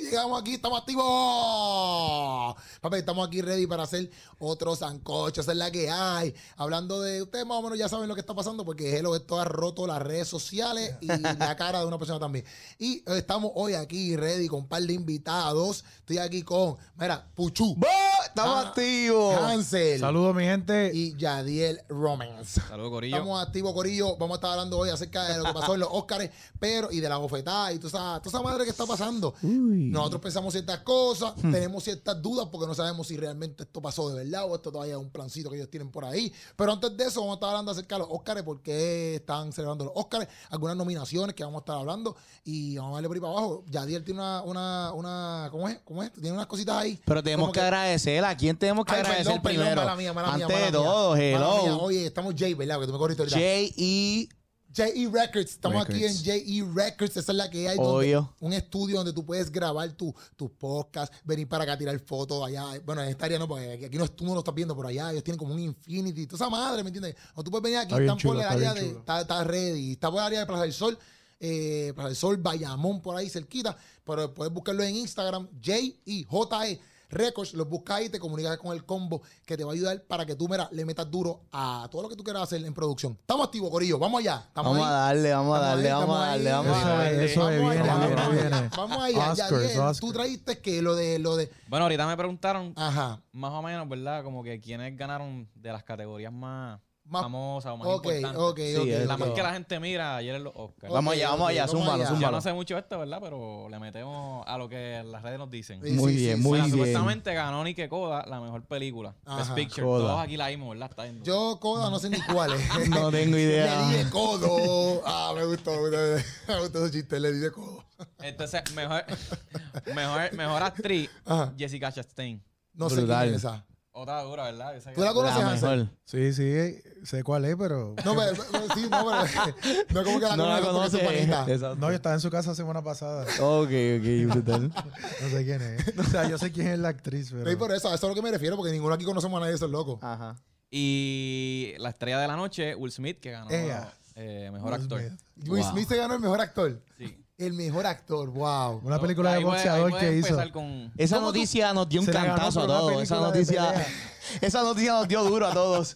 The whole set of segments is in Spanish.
Llegamos aquí, estamos activos. Papi, estamos aquí ready para hacer otro sancocho. Esa es la que hay. Hablando de ustedes, más o menos ya saben lo que está pasando porque Hello esto ha roto las redes sociales y la cara de una persona también. Y estamos hoy aquí ready con un par de invitados. Estoy aquí con, mira, Puchu, ¡Bo! ¡Estamos Ah, activos! Hansel Saludos, mi gente. y Yadiel Romance. Saludos, Corillo. Estamos activos, Corillo. Vamos a estar hablando hoy acerca de lo que pasó en los Oscars, pero y de la bofetada y toda esa, toda esa madre que está pasando. Nosotros pensamos ciertas cosas, Hmm. tenemos ciertas dudas porque no sabemos si realmente esto pasó de verdad o esto todavía es un plancito que ellos tienen por ahí. Pero antes de eso, vamos a estar hablando acerca de los Oscars, por qué están celebrando los Oscars, algunas nominaciones que vamos a estar hablando y vamos a darle por ahí para abajo. Yadiel tiene una, una, una ¿cómo es? ¿Cómo es? Tiene unas cositas ahí. Pero tenemos Como que, agradecer. ¿A quién tenemos que Ay, agradecer perdón, perdón, primero? mala mía, mala mía, mala de todo, Mala mía. hello. Oye, estamos Jay, ¿verdad? Que tú me corriste ahorita. J.E. JE Records, estamos aquí en. JE Records, esa es la que hay, donde- un estudio donde tú puedes grabar tu, tus podcasts, venir para acá a tirar fotos allá, bueno, en esta área no, porque aquí no, tú no lo estás viendo, pero allá ellos tienen como un Infinity, toda esa madre, ¿me entiendes? O tú puedes venir aquí, Está están por el área de, está, está ready, está por el área de Plaza del Sol, eh, Plaza del Sol, Bayamón, por ahí cerquita, pero puedes buscarlo en Instagram, JE, J-E. Records, los buscas ahí, te comunicas con el combo que te va a ayudar para que tú, mira, le metas duro a todo lo que tú quieras hacer en producción. Estamos activos, Corillo, vamos allá. Estamos Vamos ahí. a darle, vamos a darle, vamos a darle, vamos a darle. eso viene, allá, viene, vamos viene. allá, Oscars. Tú trajiste que lo de lo de. Bueno, ahorita me preguntaron Ajá. más o menos, ¿verdad? Como que quiénes ganaron de las categorías más, Más- famosas o más Ok, importantes. ok, Sí, ok. es La ok. más que la gente mira ayer en los Oscars. Vamos allá, vamos allá, vamos allá. Yo zúmbalo. no sé mucho esto, ¿verdad? Pero le metemos a lo que las redes nos dicen. Sí, Muy sí, bien, sí, muy. Bueno, bien. supuestamente ganó Nike Koda la mejor película. Ajá. Best Picture. Koda. Todos aquí la vimos, ¿verdad? Está. Yo, Coda, no sé ni cuál es. No tengo idea. Le di de codo. Ah, me gustó. Me gustó, me gustó ese chiste. Le di de codo. Entonces, mejor, mejor, mejor actriz, Ajá. Jessica Chastain. No sé Brutal. quién es esa. Otra dura, ¿verdad? Esa ¿Tú la conoces, La Hansel? mejor. Sí, sí, sé cuál es, pero. No, pero, pero- sí, no, pero no como que la No la conoces porque es panita. Exacto. No, yo estaba en su casa semana pasada. Ok, ok, brutal. No sé quién es. O sea, yo sé quién es la actriz, pero. Sí, por eso, a eso es a lo que me refiero, porque ninguno aquí conocemos a nadie de esos locos. Ajá. Y la estrella de la noche, Will Smith, que ganó eh, mejor Will actor. Smith. Will Wow. Smith se ganó el mejor actor. Sí. El mejor actor, wow. Una película de boxeador que hizo. con- Esa ¿Cómo tú- noticia nos dio un cantazo a todos. Esa noticia, esa noticia nos dio duro a todos.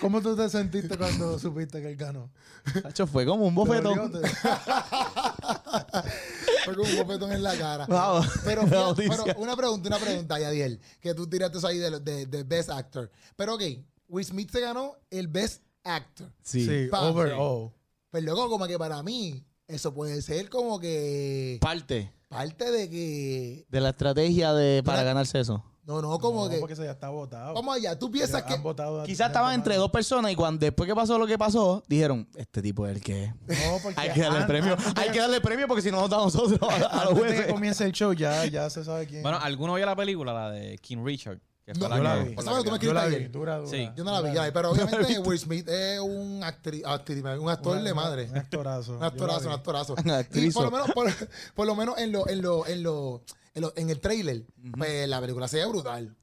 ¿Cómo tú te sentiste cuando supiste que él ganó? Tacho, fue como un ¿Te bofetón. Fue con un bofetón en la cara. Wow. Pero, fíjate, pero una pregunta, una pregunta, Yadiel, que tú tiraste eso ahí de, de, de Best Actor. Pero ok, Will Smith se ganó el Best Actor. Sí. Sí, overall. Pues luego, como que para mí, eso puede ser como que Parte parte de que. de la estrategia de para ganarse eso. No, no, como No, que. porque eso ya está votado. Vamos allá, tú piensas que. Quizás estaban entre dos personas y cuando después que pasó lo que pasó, dijeron, este tipo es el que es. No, porque Hay que darle el premio. antes Hay que darle el premio porque si no a nosotros a, a los Antes de que jueces. comience el show, ya, ya se sabe quién. Bueno, ¿alguno vio la película, la de King Richard? Que No, yo la vi. por Esa la fue que la que tú me yo la vi, ayer. dura, dura. Sí. Yo no la vi, ya, pero obviamente Will Smith es un actriz, actriz- un actor de madre. Un actorazo. Un actorazo, un actorazo. Un Y actrizo. por lo menos, por, por lo menos en lo, en lo, en lo, en, lo- en el trailer, pues la película se ve brutal.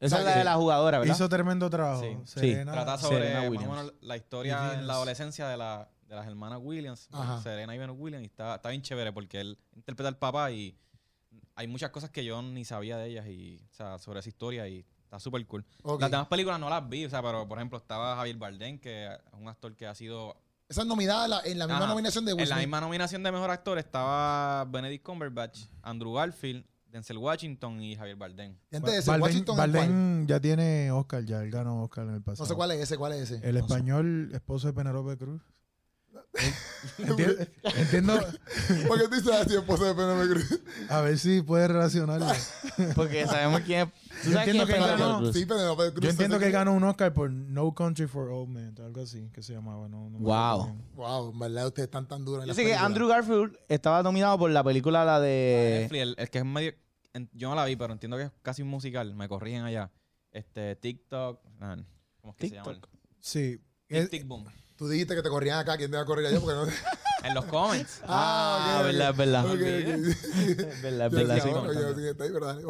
Esa es la de la jugadora, ¿verdad? Hizo tremendo trabajo. Sí. Serena, Trata sobre Serena más o Williams. menos la historia Williams. en la adolescencia de, la, de las hermanas Williams, Ajá. Serena y Venus Williams, y está, está bien chévere porque él interpreta al papá y hay muchas cosas que yo ni sabía de ellas y, o sea, sobre esa historia y está súper cool. Las demás películas no las vi, o sea, pero por ejemplo estaba Javier Bardem, que es un actor que ha sido... Esa es nominada en la, en la misma Ajá. nominación de Will En la misma nominación de Mejor Actor estaba Benedict Cumberbatch, Andrew Garfield, Denzel Washington y Javier Bardem. Y antes de eso, Bardem- Washington. Bardem ya tiene Oscar, ya él ganó Oscar en el pasado. no sé cuál es ese, cuál es ese. El español, esposo de Penelope Cruz. Enti- Entiendo, ¿Por qué tú dices así, esposo de Penélope Cruz? a ver si puede relacionarlo. Porque sabemos quién es. ¿Tú Yo sabes quién es que Penélope ganó- Cruz? Sí, Penélope Cruz. Yo entiendo que ganó un Oscar por No Country for Old Men, algo así que se llamaba. No, no me Wow. Wow, en verdad ustedes están tan duros sé que. Andrew Garfield estaba nominado por la película la de... El, el que es medio... en- yo no la vi, pero entiendo que es casi un musical. Me corrigen allá. Este, TikTok... ah, ¿Cómo es que TikTok. se llama? Sí. Tic, tic, boom. Tú dijiste que te corrían acá, ¿quién te va a correr allá? Porque no... En los comments. Ah, ok, ok. verdad, es verdad. Ok, ok. Es verdad, es Yo verdad, decía, sí. bueno, yo sí, está ahí, ¿verdad?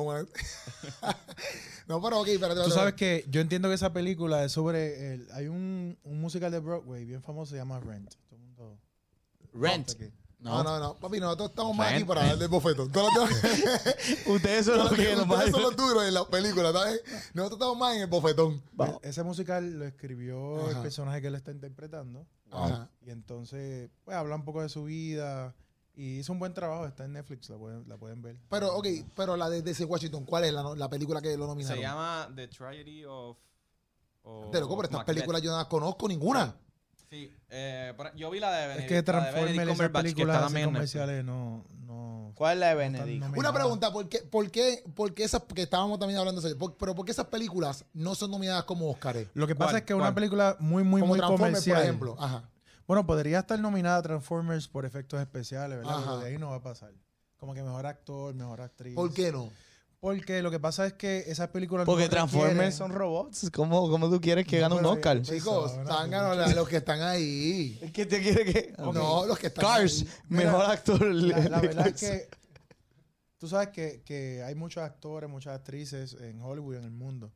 No, pero ok, espérate. Tú sabes que yo entiendo que esa película es sobre. El, hay un, un musical de Broadway bien famoso, se llama Rent. Todo el mundo. Rent. No, no, no. Papi, nosotros estamos más aquí para darle bofetón. Ustedes son los que nos van ustedes son los duros en la película, ¿sabes? Nosotros estamos más en el bofetón. E- Ese musical lo escribió Ajá. el personaje que él está interpretando. Ajá. Y entonces, pues habla un poco de su vida. Y hizo un buen trabajo. Está en Netflix, la pueden, la pueden ver. Pero, ok, pero la de DC Washington, ¿cuál es la, no- la película que lo nominaron? Se llama The Tragedy of. of De loco, pero estas películas yo no las conozco ninguna. Sí, eh, yo vi la de Es Benedict, que la de Transformers, Benedict esas que películas Netflix. comerciales no, no. ¿Cuál es la de Benedict? Una pregunta, ¿por qué, por qué, por qué esas, que estábamos también hablando de eso, por- pero por qué esas películas no son nominadas como Oscars? Lo que pasa es que ¿Cuál? una película muy, muy, como muy Transformers, comercial. por ejemplo. Ajá. Bueno, podría estar nominada Transformers por efectos especiales, ¿verdad? Ajá. Pero de ahí no va a pasar. Como que mejor actor, mejor actriz. ¿Por qué no? Porque lo que pasa es que esas películas Porque no Transformers son robots. ¿Cómo, cómo tú quieres que No, gane un Oscar? Chicos, zánganos la- los que están ahí. ¿Es que te quiere que.? No, los que están Cars, ahí. Mira, mejor actor. La, la verdad es que tú sabes que, que hay muchos actores, muchas actrices en Hollywood en el mundo.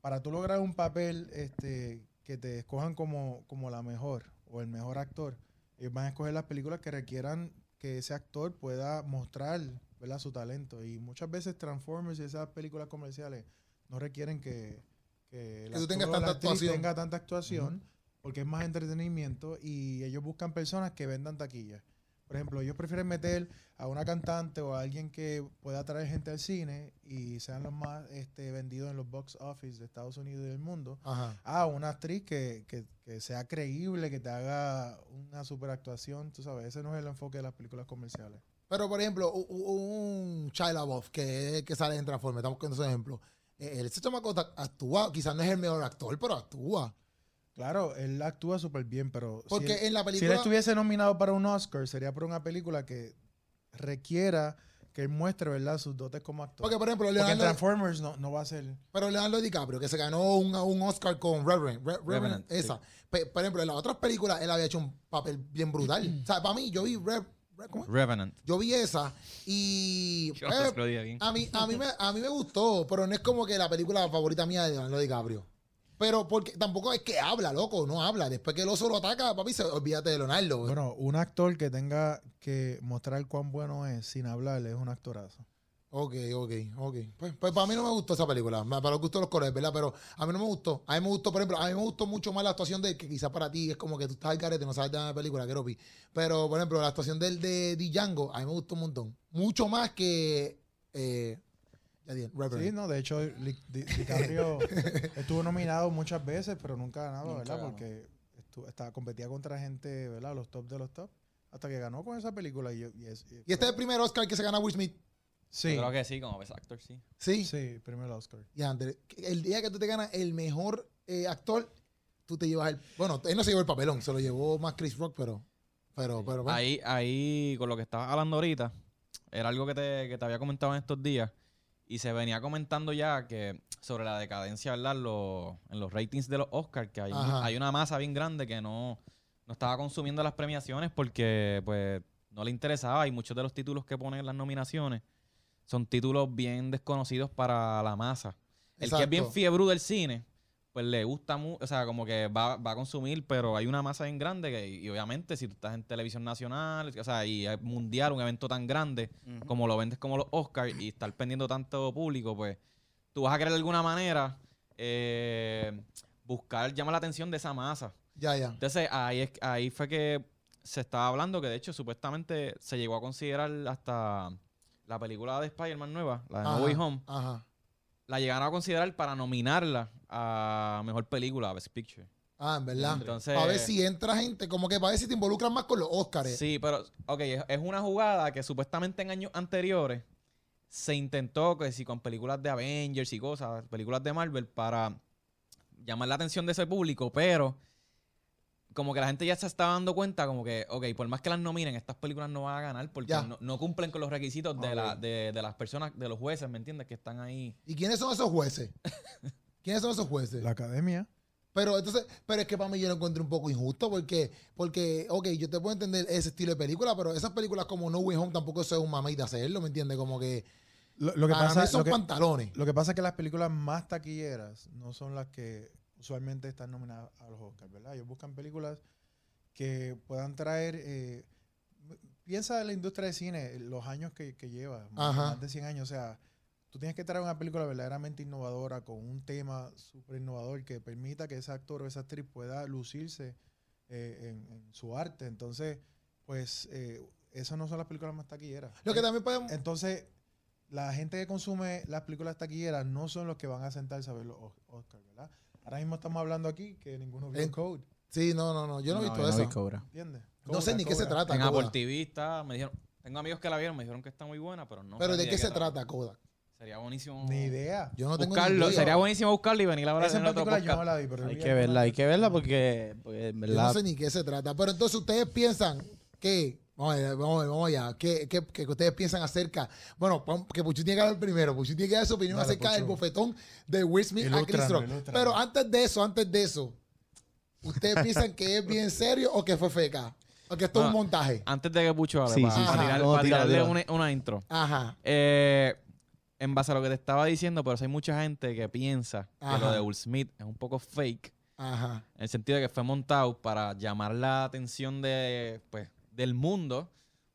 Para tú lograr un papel este, que te escojan como, como la mejor o el mejor actor, ellos van a escoger las películas que requieran que ese actor pueda mostrar ¿verdad? su talento. Y muchas veces Transformers y esas películas comerciales no requieren que, que, Que tú tengas tanta actuación. tenga tanta actuación, porque es más entretenimiento y ellos buscan personas que vendan taquillas. Por ejemplo, ellos prefieren meter a una cantante o a alguien que pueda atraer gente al cine y sean los más este, vendidos en los box office de Estados Unidos y del mundo, Ajá. a una actriz que, que- que sea creíble, que te haga una super actuación. Tú sabes, ese no es el enfoque de las películas comerciales. Pero, por ejemplo, un Shia LaBeouf, que el que sale en Transformers, estamos con ese ejemplo. Eh, Ese chamaco actúa, quizás no es el mejor actor, pero actúa. Claro, él actúa súper bien, pero si Porque él- en la si él película... estuviese nominado para un Oscar, sería por una película que requiera que él muestre, ¿verdad?, sus dotes como actor. porque, por ejemplo, Porque en Leonardo, Transformers no, no va a ser... pero Leonardo DiCaprio, que se ganó un, un Oscar con Reverend, Re- Revenant, Revenant, sí. esa. Pe- por ejemplo, en las otras películas él había hecho un papel bien brutal. o sea, para mí, yo vi... Re-. Revenant. Yo vi esa y... Yo eh, lo dije bien. A mí, a, mí me, a mí me gustó, pero no es como que la película favorita mía de Leonardo DiCaprio. Pero porque tampoco es que habla, loco, no habla. Después que el oso lo ataca, papi, se, olvídate de Leonardo. Bueno, un actor que tenga que mostrar cuán bueno es sin hablar es un actorazo. Ok, ok, ok. Pues, pues para mí no me gustó esa película. Para los gustos de los colores, ¿verdad? Pero a mí no me gustó. A mí me gustó, por ejemplo, a mí me gustó mucho más la actuación de que quizás para ti es como que tú estás al carete, no sabes de la película, que. Pero, por ejemplo, la actuación del de Django, a mí me gustó un montón. Mucho más que. Eh. Sí, no, de hecho, DiCaprio estuvo nominado muchas veces, pero nunca ha ganado, Nunca ¿verdad? ganó. Porque estuvo, estaba, competía contra gente, ¿verdad? Los top de los top. Hasta que ganó con esa película. Y, yo- y es- y Y este es el primer Oscar que se gana Will Smith. Sí, Yo creo que sí, como best actor, sí. Sí. sí, primer Oscar. Y Andrés, el día que tú te ganas el mejor eh, actor, tú te llevas el. Bueno, él no se llevó el papelón, se lo llevó más Chris Rock, pero. Pero, pero. bueno. Ahí, ahí, con lo que estabas hablando ahorita, era algo que te, que te había comentado en estos días. Y se venía comentando ya que sobre la decadencia, ¿verdad? Los- en los ratings de los Oscars, que hay, Ajá. hay una masa bien grande que no, no estaba consumiendo las premiaciones porque pues no le interesaba. Y muchos de los títulos que ponen en las nominaciones son títulos bien desconocidos para la masa. El que es bien fiebre del cine, pues le gusta mucho, o sea, como que va, va a consumir, pero hay una masa bien grande que, y obviamente si tú estás en televisión nacional, o sea, y mundial, un evento tan grande, como lo vendes como los Oscars y estar pendiendo tanto público, pues tú vas a querer de alguna manera eh, buscar, llamar la atención de esa masa. Ya, ya. Entonces ahí, es, ahí fue que se estaba hablando que de hecho supuestamente se llegó a considerar hasta la película de Spider-Man nueva, la de No Ajá, Way Home, Ajá. la llegaron a considerar para nominarla a Mejor Película, a Best Picture. Ah, en verdad. Entonces- Para ver si entra gente, como que para ver si te involucras más con los Oscars. Sí, pero, ok, es, es una jugada que supuestamente en años anteriores se intentó, que si con películas de Avengers y cosas, películas de Marvel, para llamar la atención de ese público, pero como que la gente ya se estaba dando cuenta, como que, ok, por más que las nominen, estas películas no van a ganar porque no, no cumplen con los requisitos de, la, de, de las personas, de los jueces, ¿me entiendes? Que están ahí. ¿Y quiénes son esos jueces? ¿Quiénes son esos jueces? La academia. Pero entonces, pero es que para mí yo lo encuentro un poco injusto porque, porque, ok, yo te puedo entender ese estilo de película, pero esas películas como No Way Home tampoco eso es un mamey de hacerlo, ¿me entiendes? Como que, Lo, lo que Para pasa, mí son lo que- pantalones. Lo que pasa es que las películas más taquilleras no son las que usualmente están nominadas a los Oscars, ¿verdad? Ellos buscan películas que puedan traer... eh, piensa en la industria de cine, los años que, que lleva, más, Ajá. más de 100 años. O sea, tú tienes que traer una película verdaderamente innovadora, con un tema súper innovador que permita que ese actor o esa actriz pueda lucirse eh, en, en su arte. Entonces, pues, eh, esas no son las películas más taquilleras. Lo que también podemos. Entonces, la gente que consume las películas taquilleras no son los que van a sentarse a ver los Os- Oscars, ¿verdad? Ahora mismo estamos hablando aquí que ninguno vio En- Code, Sí, no, no, no. Yo no, he visto yo eso. vi Cobra. ¿entiendes? No sé Cobra, ni qué se Cobra. trata. En. Apple TV está, me dijeron, tengo amigos que la vieron, me dijeron que está muy buena, pero no. Pero ¿de qué se trata, Kodak? Sería buenísimo. Ni idea. Yo no tengo buscarlo, ni idea. sería buenísimo buscarlo y venir a hablar en otro yo no la vi, pero Hay que verla, hay que verla porque, pues, en Yo verdad, no sé ni qué se trata. Pero entonces ustedes piensan que. Vamos allá, vamos, allá, vamos allá. ¿Qué, qué, qué ustedes piensan acerca? Bueno, que Puchu tiene que hablar primero. Puchu tiene que dar su opinión Dale, acerca del Puchu. bofetón de Will Smith a Chris Rock. Pero antes de eso, antes de eso, ¿ustedes piensan que es bien serio o que fue feca? O que esto es un montaje. Antes de que Pucho hable, Sí, para, sí, para sí. tirar- No, para tirarle una, una intro. Ajá. Eh, en base a lo que te estaba diciendo, pero hay mucha gente que piensa que lo de Will Smith es un poco fake, Ajá. en el sentido de que fue montado para llamar la atención de, pues, del mundo,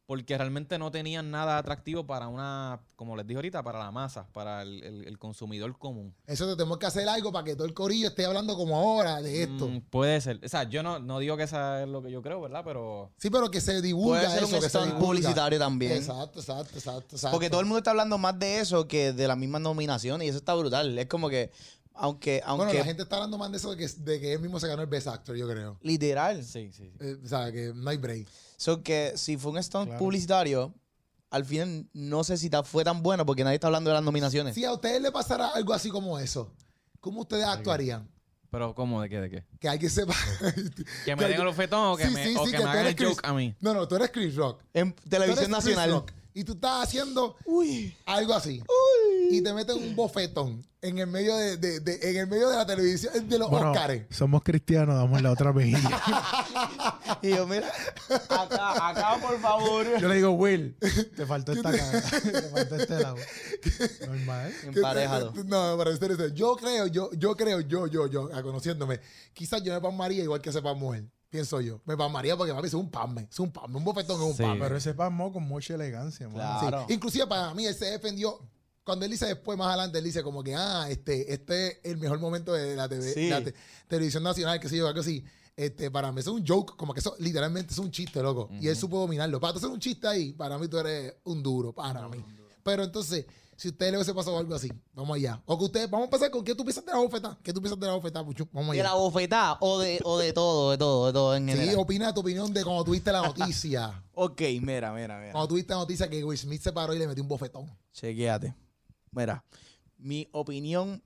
porque realmente no tenían nada atractivo para una, como les dije ahorita, para la masa, para el, el- el consumidor común. Eso te tenemos que hacer algo para que todo el corillo esté hablando como ahora de esto. Mm, puede ser. O sea, yo no, no digo que eso es lo que yo creo, ¿verdad? Pero Sí, pero que se divulga puede ser eso, un que se divulga. publicitario también. Exacto, exacto, exacto, exacto. Porque todo el mundo está hablando más de eso que de las mismas nominaciones y eso está brutal. Es como que, aunque, aunque Bueno, la gente está hablando más de eso de que, de que él mismo se ganó el Best Actor, yo creo. literal, sí, sí. sí. Eh, o sea, que no hay break. So que si fue un stunt Claro. publicitario, al final no sé si fue tan bueno porque nadie está hablando de las nominaciones. Si a ustedes le pasara algo así como eso, ¿cómo ustedes actuarían? Pero ¿cómo? ¿De qué? ¿De qué? Que alguien sepa. ¿Que me den el ofetón o que Sí, me, sí, o sí, que que me hagan el Chris- joke a mí? no, no, tú eres Chris Rock. En Tú eres televisión Chris nacional. Rock. Y tú estás haciendo Uy. algo así. Y te meten un bofetón en el medio de, de- de- en el medio de la televisión de los Bueno, Oscars. somos cristianos, damos la otra mejilla. Y yo, mira, acá, acá, por favor. Yo le digo, Will, te faltó esta cara, te faltó este lado. Normal. Emparejado. No, para eso. Yo creo, yo, yo creo, yo, yo, yo, a conociéndome, quizás yo me pasmaría igual que ese pan mujer. Pienso yo. Me pasmaría porque papi es un pasme. Es un pasme. Un bofetón es un Sí. Pero ese pasmo con mucha elegancia. Claro. Sí. Inclusive para mí él se defendió. Cuando él dice después, más adelante, él dice como que, ah, este, este es el mejor momento de la, TV, Sí. la te- televisión nacional, que sé yo, algo así. Este, para mí eso es un joke, como que eso literalmente es un chiste, loco. Y él supo dominarlo. Para tú hacer un chiste ahí, para mí tú eres un duro, para mí. Pero entonces, si a ustedes le hubiese pasado algo así, vamos allá. O que ustedes, vamos a empezar con qué tú piensas de la bofeta. ¿Qué tú piensas de la bofeta, Puchu? Vamos De allá. la bofetada o de, o de todo, de todo, de todo en Sí, general. opina tu opinión de cuando tuviste la noticia. Ok, mira, mira, mira. cuando tuviste la noticia que Will Smith se paró y le metió un bofetón. Chequéate. Mira, mi opinión,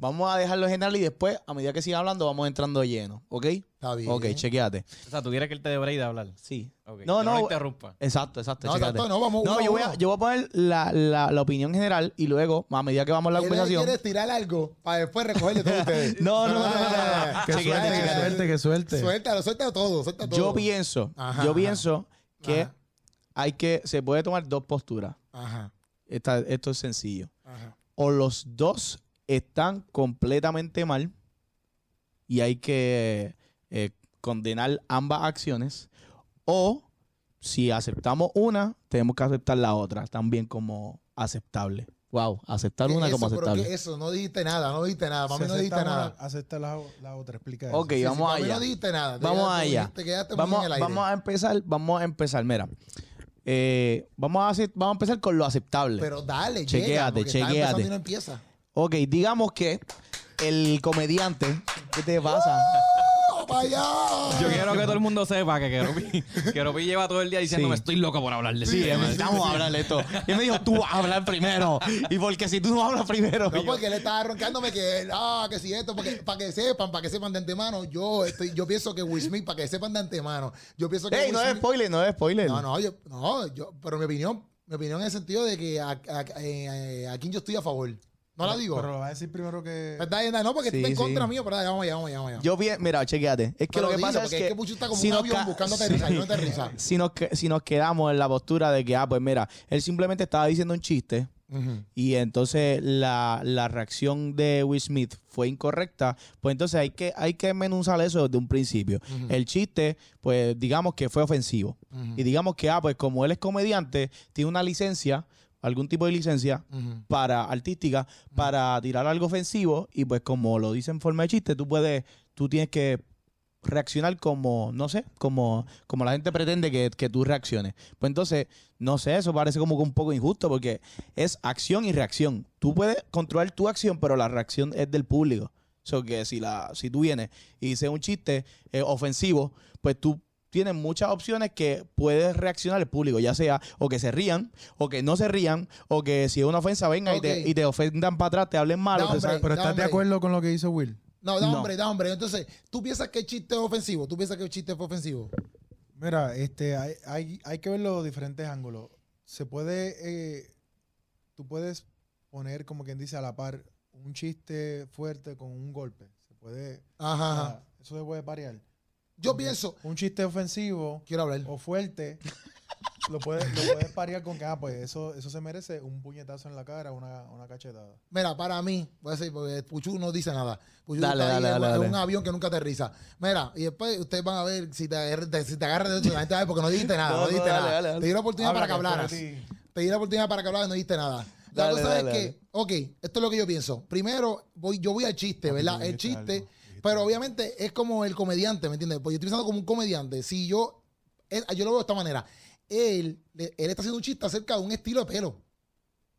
vamos a dejarlo en general y después, a medida que siga hablando, vamos entrando lleno, ¿ok? Está bien. Ok, chequéate. O sea, ¿tú quieres que él te dé break de hablar? Sí. Ok, No, no, lo interrumpa. Exacto, exacto. No, chécate. exacto, no, vamos No, uno a yo voy, a, yo voy a poner la, la, la opinión general y luego, a medida que vamos a la ¿Quieres, conversación. quieres tirar algo para después recogerle todo ustedes? No, no, no, no, no, no. Que suelte, que suelte, que suelte. Suéltalo, suéltalo todo, suéltalo todo. Yo pienso, Ajá, yo ajá. pienso que Ajá. hay que, se puede tomar dos posturas. Ajá, Esta- esto es sencillo. ajá. O los dos están completamente mal y hay que eh, condenar ambas acciones. O si aceptamos una, tenemos que aceptar la otra también como aceptable. Wow, aceptar una ¿Qué como aceptable. eso, no dijiste nada, no dijiste nada. Mí no dijiste nada. una, acepta la, la otra, explica Ok, eso. Sí, vamos allá. no dijiste nada. Vamos allá. Te quedaste muy Vamos, en el aire. vamos a empezar, vamos a empezar, mira. Eh, vamos, a hacer, vamos a empezar con lo aceptable. Pero dale, Chequéate, llega, y no empieza. ok, digamos que el comediante, ¿qué te pasa? ¡Oh, para allá! Yo quiero que todo el mundo sepa que Keropi, Keropi lleva todo el día diciéndome Sí. estoy loco por hablar de Sí, ese tema". necesitamos hablar de esto. Y él me dijo, tú vas a hablar primero. Y porque si tú no hablas primero. No, yo- porque él estaba roncándome que, él, ah, que si esto, porque para que sepan, para que sepan de antemano, yo estoy, yo pienso que Will Smith, para que sepan de antemano, yo pienso que Ey, Will no es Smith- spoiler, no es spoiler. No, no, yo, no, yo, pero mi opinión, mi opinión en el sentido de que a, a, eh, a quién yo estoy a favor. No la digo. Pero lo va a decir primero que... ¿Verdad? Yenda? No, porque Sí, estás en contra sí. mío, pero dale, vamos allá, vamos allá, vamos allá. Yo bien, mira, chequéate. Es que Pero lo que dilo, pasa es porque que, es que Puchu está como si un nos avión ca- buscando aterrizar, no aterriza. si nos, que- si nos quedamos en la postura de que, ah, pues mira, él simplemente estaba diciendo un chiste Ujú. y entonces la, la reacción de Will Smith fue incorrecta, pues entonces hay que, hay que menuzar eso desde un principio. Ujú. El chiste, pues digamos que fue ofensivo. Ujú. Y digamos que, ah, pues como él es comediante, tiene una licencia, algún tipo de licencia para artística, para tirar algo ofensivo, y pues como lo dice en forma de chiste, tú puedes, tú tienes que reaccionar como, no sé, como, como la gente pretende que, que tú reacciones. Pues entonces, no sé, eso parece como que un poco injusto porque es acción y reacción. Tú puedes controlar tu acción, pero la reacción es del público. So que si, la, si tú vienes y dices un chiste eh, ofensivo, pues tú tienes muchas opciones que puedes reaccionar el público, ya sea o que se rían, o que no se rían, o que si es una ofensa venga y, te, y te ofendan para atrás, te hablen mal. Hombre. Pero ¿estás de acuerdo con lo que hizo Will? No, da No. hombre, da hombre. Entonces, ¿tú piensas que el chiste es ofensivo? ¿Tú piensas que el chiste fue ofensivo? Mira, este, hay, hay, hay que ver los diferentes ángulos. Se puede, eh, tú puedes poner, como quien dice, a la par un chiste fuerte con un golpe. Se puede, Ajá, ajá. eso se puede parear. Yo pienso, Un chiste ofensivo quiero hablar. o fuerte, lo puedes, lo puedes parear con que, ah, pues eso, eso se merece un puñetazo en la cara, una, una cachetada. Mira, para mí, voy a decir, porque Puchu no dice nada. Puchu Dale, está ahí dale, dale, en un avión que nunca aterriza. Mira, y después ustedes van a ver si te agarras de, si te agarras de eso, la gente va a ver porque no dijiste nada, no, No, dijiste dale, nada. dale, dale. Te di la oportunidad para que Habla, hablaras. Te di la oportunidad para que hablaras y no dijiste nada. La Dale, cosa dale, es que, dale. ok, esto es lo que yo pienso. Primero, voy, yo voy al chiste, ¿verdad? El chiste, pero obviamente es como el comediante, ¿me entiendes? Pues yo estoy pensando como un comediante. Si yo, él- yo lo veo de esta manera. Él, él está haciendo un chiste acerca de un estilo de pelo.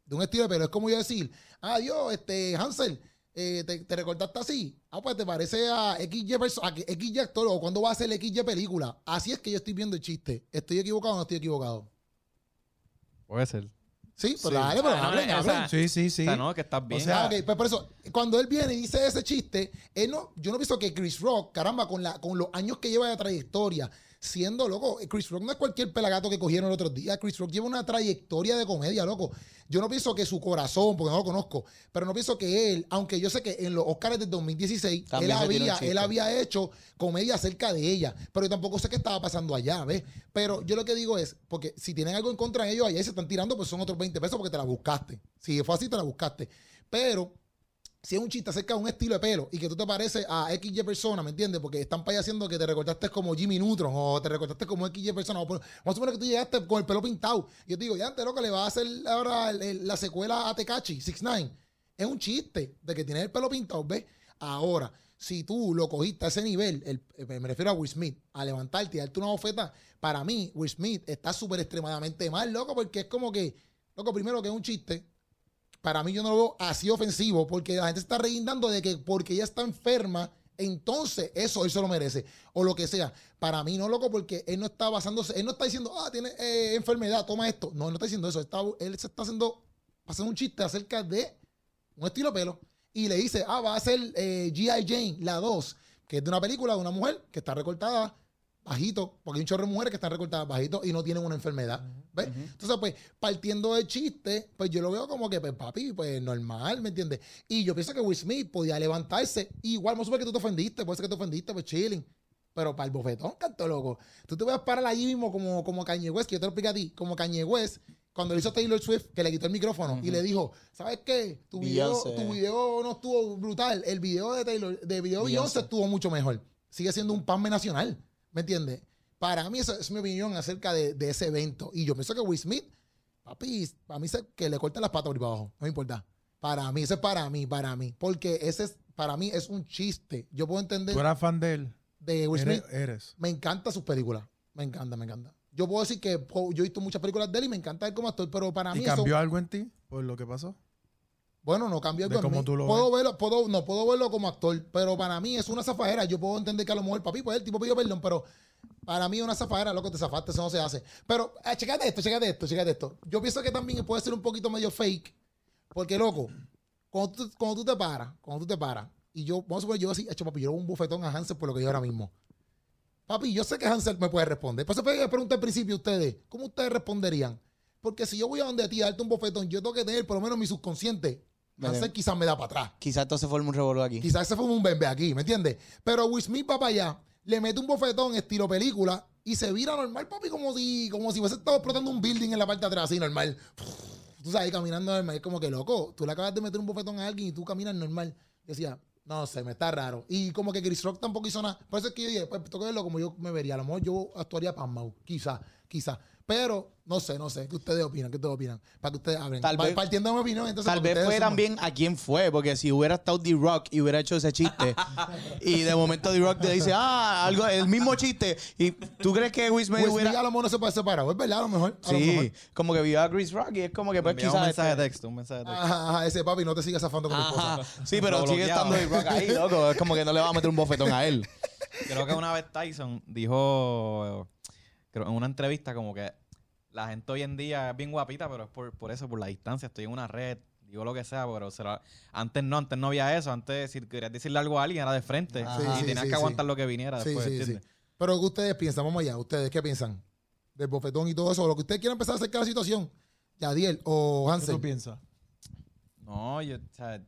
De un estilo de pelo. Es como yo decir, ah, Dios, este, Hansel, eh, te, te recortaste así. Ah, pues te parece a XY a XY actor o cuando va a hacer XY película. Así es que yo estoy viendo el chiste. ¿Estoy equivocado o no estoy equivocado? Puede ser. Sí, pues Sí. dale, pero Ah, no, hablen, o hablen. sea, Sí, sí, sí. O sea, no, que estás bien. O sea, Ah, ok, pues por eso, cuando él viene y dice ese chiste, él no, yo no pienso que Chris Rock, caramba, con, la, con los años que lleva de trayectoria, siendo loco, Chris Rock no es cualquier pelagato que cogieron el otro día, Chris Rock lleva una trayectoria de comedia, loco. Yo no pienso que su corazón, porque no lo conozco, pero no pienso que él, aunque yo sé que en los Oscars del 2016, También él había, él había hecho comedia acerca de ella, pero yo tampoco sé qué estaba pasando allá, ¿ves? Pero yo lo que digo es, porque si tienen algo en contra de ellos allá y se están tirando, pues son otros 20 pesos porque te la buscaste. Si fue así, te la buscaste. Pero si es un chiste acerca de un estilo de pelo y que tú te pareces a XY persona, ¿me entiendes? Porque están payaciendo que te recortaste como Jimmy Neutron o te recortaste como XY persona. O por- vamos a suponer que tú llegaste con el pelo pintado. Y yo te digo, ya antes, loco, le va a hacer ahora la secuela a Tecachi, 6 9 Es un chiste de que tienes el pelo pintado, ¿ves? Ahora, si tú lo cogiste a ese nivel, el- me refiero a Will Smith, a levantarte y darte una bofeta, para mí, Will Smith está súper extremadamente mal, loco, porque es como que, loco, primero que es un chiste, para mí yo no lo veo así ofensivo porque la gente está reguindando de que porque ella está enferma, entonces eso él se lo merece. O lo que sea. Para mí no, loco, porque él no está basándose, él no está diciendo, ah, tiene eh, enfermedad, toma esto. No, él no está diciendo eso. Está- él se está haciendo, haciendo un chiste acerca de un estilo pelo. Y le dice, ah, va a ser eh, G.I. Jane, la 2, que es de una película de una mujer que está recortada bajito, porque hay un chorro de mujeres que están recortadas bajito y no tienen una enfermedad. ¿Ves? Entonces, pues, partiendo del chiste, pues yo lo veo como que, pues, papi, pues normal, ¿me entiendes? Y yo pienso que Will Smith podía levantarse. Igual, a suponer que tú te ofendiste, puede ser que te ofendiste, pues chilling. Pero para el bofetón, canto loco. Tú te vas a parar allí mismo como, como Kanye West, que yo te lo explico a ti, como Kanye West, cuando le hizo Taylor Swift, que le quitó el micrófono y le dijo, ¿sabes qué? Tu video, tu video no estuvo brutal. El video de Taylor, de video. Beyoncé estuvo mucho mejor. Sigue siendo un panme nacional, ¿me entiendes? Para mí, esa es mi opinión acerca de, de ese evento. Y yo pienso que Will Smith, papi, para mí se- que le corten las patas por ahí para abajo. No me importa. Para mí, ese es para mí, para mí. Porque ese es, para mí es un chiste. Yo puedo entender Tú eras fan de él. de Will. Smith. eres. Me encantan sus películas. Me encanta, me encanta. Yo puedo decir que yo he visto muchas películas de él y me encanta él como actor, pero para mí ¿Y eso- cambió algo en ti por lo que pasó? Bueno, no cambia de algo en cómo mí. tú lo puedo verlo, puedo, no puedo verlo como actor, pero para mí es una zafajera. Yo puedo entender que a lo mejor papi, pues el tipo pidió perdón, pero para mí es una zafajera, loco, te zafaste, eso no se hace. Pero, eh, checate esto, checate esto, checate esto. Yo pienso que también puede ser un poquito medio fake, porque, loco, cuando tú, cuando tú te paras, cuando tú te paras, y yo, vamos a suponer, yo así, hecho papi, yo un bufetón a Hansel por lo que yo ahora mismo. Papi, yo sé que Hansel me puede responder. Por eso fue que les pregunté al principio a ustedes, ¿cómo ustedes responderían? Porque si yo voy a donde ti a darte un bofetón, yo tengo que tener por lo menos mi subconsciente. Hansel quizás me da para atrás. Quizás entonces forma un revolver aquí. Quizás se fue un bebé aquí, ¿me entiendes? Pero Will Smith va para allá, le mete un bofetón estilo película y se vira normal, papi, como si, como si hubiese estado explotando un building en la parte de atrás, así normal. tú sabes, caminando normal. Es como que loco, tú le acabas de meter un bofetón a alguien y tú caminas normal. Yo decía, no sé, me está raro. Y como que Chris Rock tampoco hizo nada. Por eso es que yo dije, pues que verlo como yo me vería. A lo mejor yo actuaría pasmado, quizá, quizá. Pero no sé, no sé. ¿Qué ustedes opinan? ¿Qué ustedes opinan? Para que ustedes hablen. Tal vez- Partiendo de mi opinión, entonces. Tal vez fue sumen. también a quién fue, porque si hubiera estado D-Rock y hubiera hecho ese chiste, y de momento D-Rock te dice, ah, algo, el mismo chiste, y tú crees que Will Smith Will Smith hubiera. a lo mejor no se puede separar. Es verdad, a lo mejor. A lo mejor. Sí, como que vio a Chris Rock y es como que pues Enviaba un quizás. mensaje de este- texto, un mensaje de texto. Ajá, ajá, ese papi no te sigas zafando con mi Ajá. esposa. Sí, pero sigue estando D-Rock ahí, loco. Es como que no le va a meter un bofetón a él. Creo que una vez Tyson dijo, creo, en una entrevista como que la gente hoy en día es bien guapita, pero es por, por eso, por la distancia. Estoy en una red, digo lo que sea, pero será- antes no, antes no había eso. Antes si querías decirle algo a alguien era de frente Ajá. y Sí, sí, tenías sí, que aguantar sí. lo que viniera Sí, después, sí, sí. ¿entiendes? Pero ¿qué ustedes piensan? Vamos allá. ¿Ustedes qué piensan? Del bofetón y todo eso. Lo que ustedes quieran empezar a acercar la situación. Yadiel o ¿Qué Hansel. tú piensas? No, yo, o sea,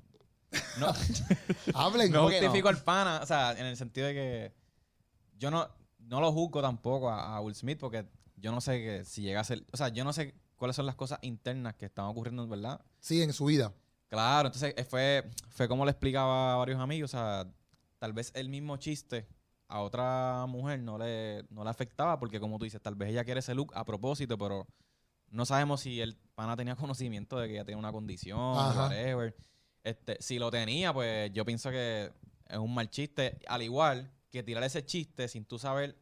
no, Hablen. no ¿Cómo que no? justifico al pana, o sea, en el sentido de que yo no, no lo juzgo tampoco a, a Will Smith porque yo no sé que si llega a ser, o sea, yo no sé cuáles son las cosas internas que están ocurriendo, ¿verdad? Sí, en su vida. Claro, entonces eh, fue, fue como le explicaba a varios amigos, o sea, tal vez el mismo chiste a otra mujer no le, no le afectaba porque como tú dices, tal vez ella quiere ese look a propósito, pero no sabemos si el pana tenía conocimiento de que ella tenía una condición, Ajá. whatever. Este, si lo tenía, pues yo pienso que es un mal chiste, al igual que tirar ese chiste sin tú saber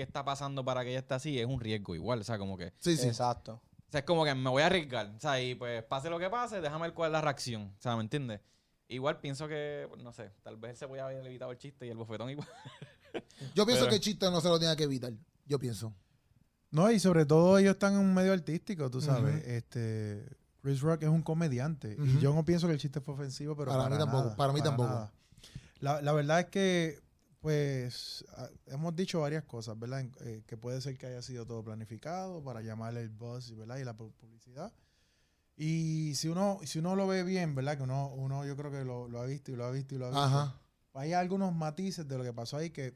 qué está pasando para que ella esté así, es un riesgo igual, o sea, como que... Sí, sí. Exacto. O sea, es como que me voy a arriesgar. O sea, y pues pase lo que pase, déjame ver cuál es la reacción. O sea, ¿me entiendes? Igual pienso que, pues, no sé, tal vez él se podía haber evitado el chiste y el bofetón igual. Yo pienso Pero- que el chiste no se lo tenía que evitar. Yo pienso. No, y sobre todo ellos están en un medio artístico, tú sabes. Este, Chris Rock es un comediante. Y yo no pienso que el chiste fue ofensivo, pero Para para, mí tampoco, para mí tampoco. La, la verdad es que, pues, ah, hemos dicho varias cosas, ¿verdad? Eh, que puede ser que haya sido todo planificado para llamarle el buzz, ¿verdad? Y la pu- publicidad. Y si uno, si uno lo ve bien, ¿verdad? Que uno, uno yo creo que lo, lo ha visto y lo ha visto y lo ha visto. Ajá. Hay algunos matices de lo que pasó ahí que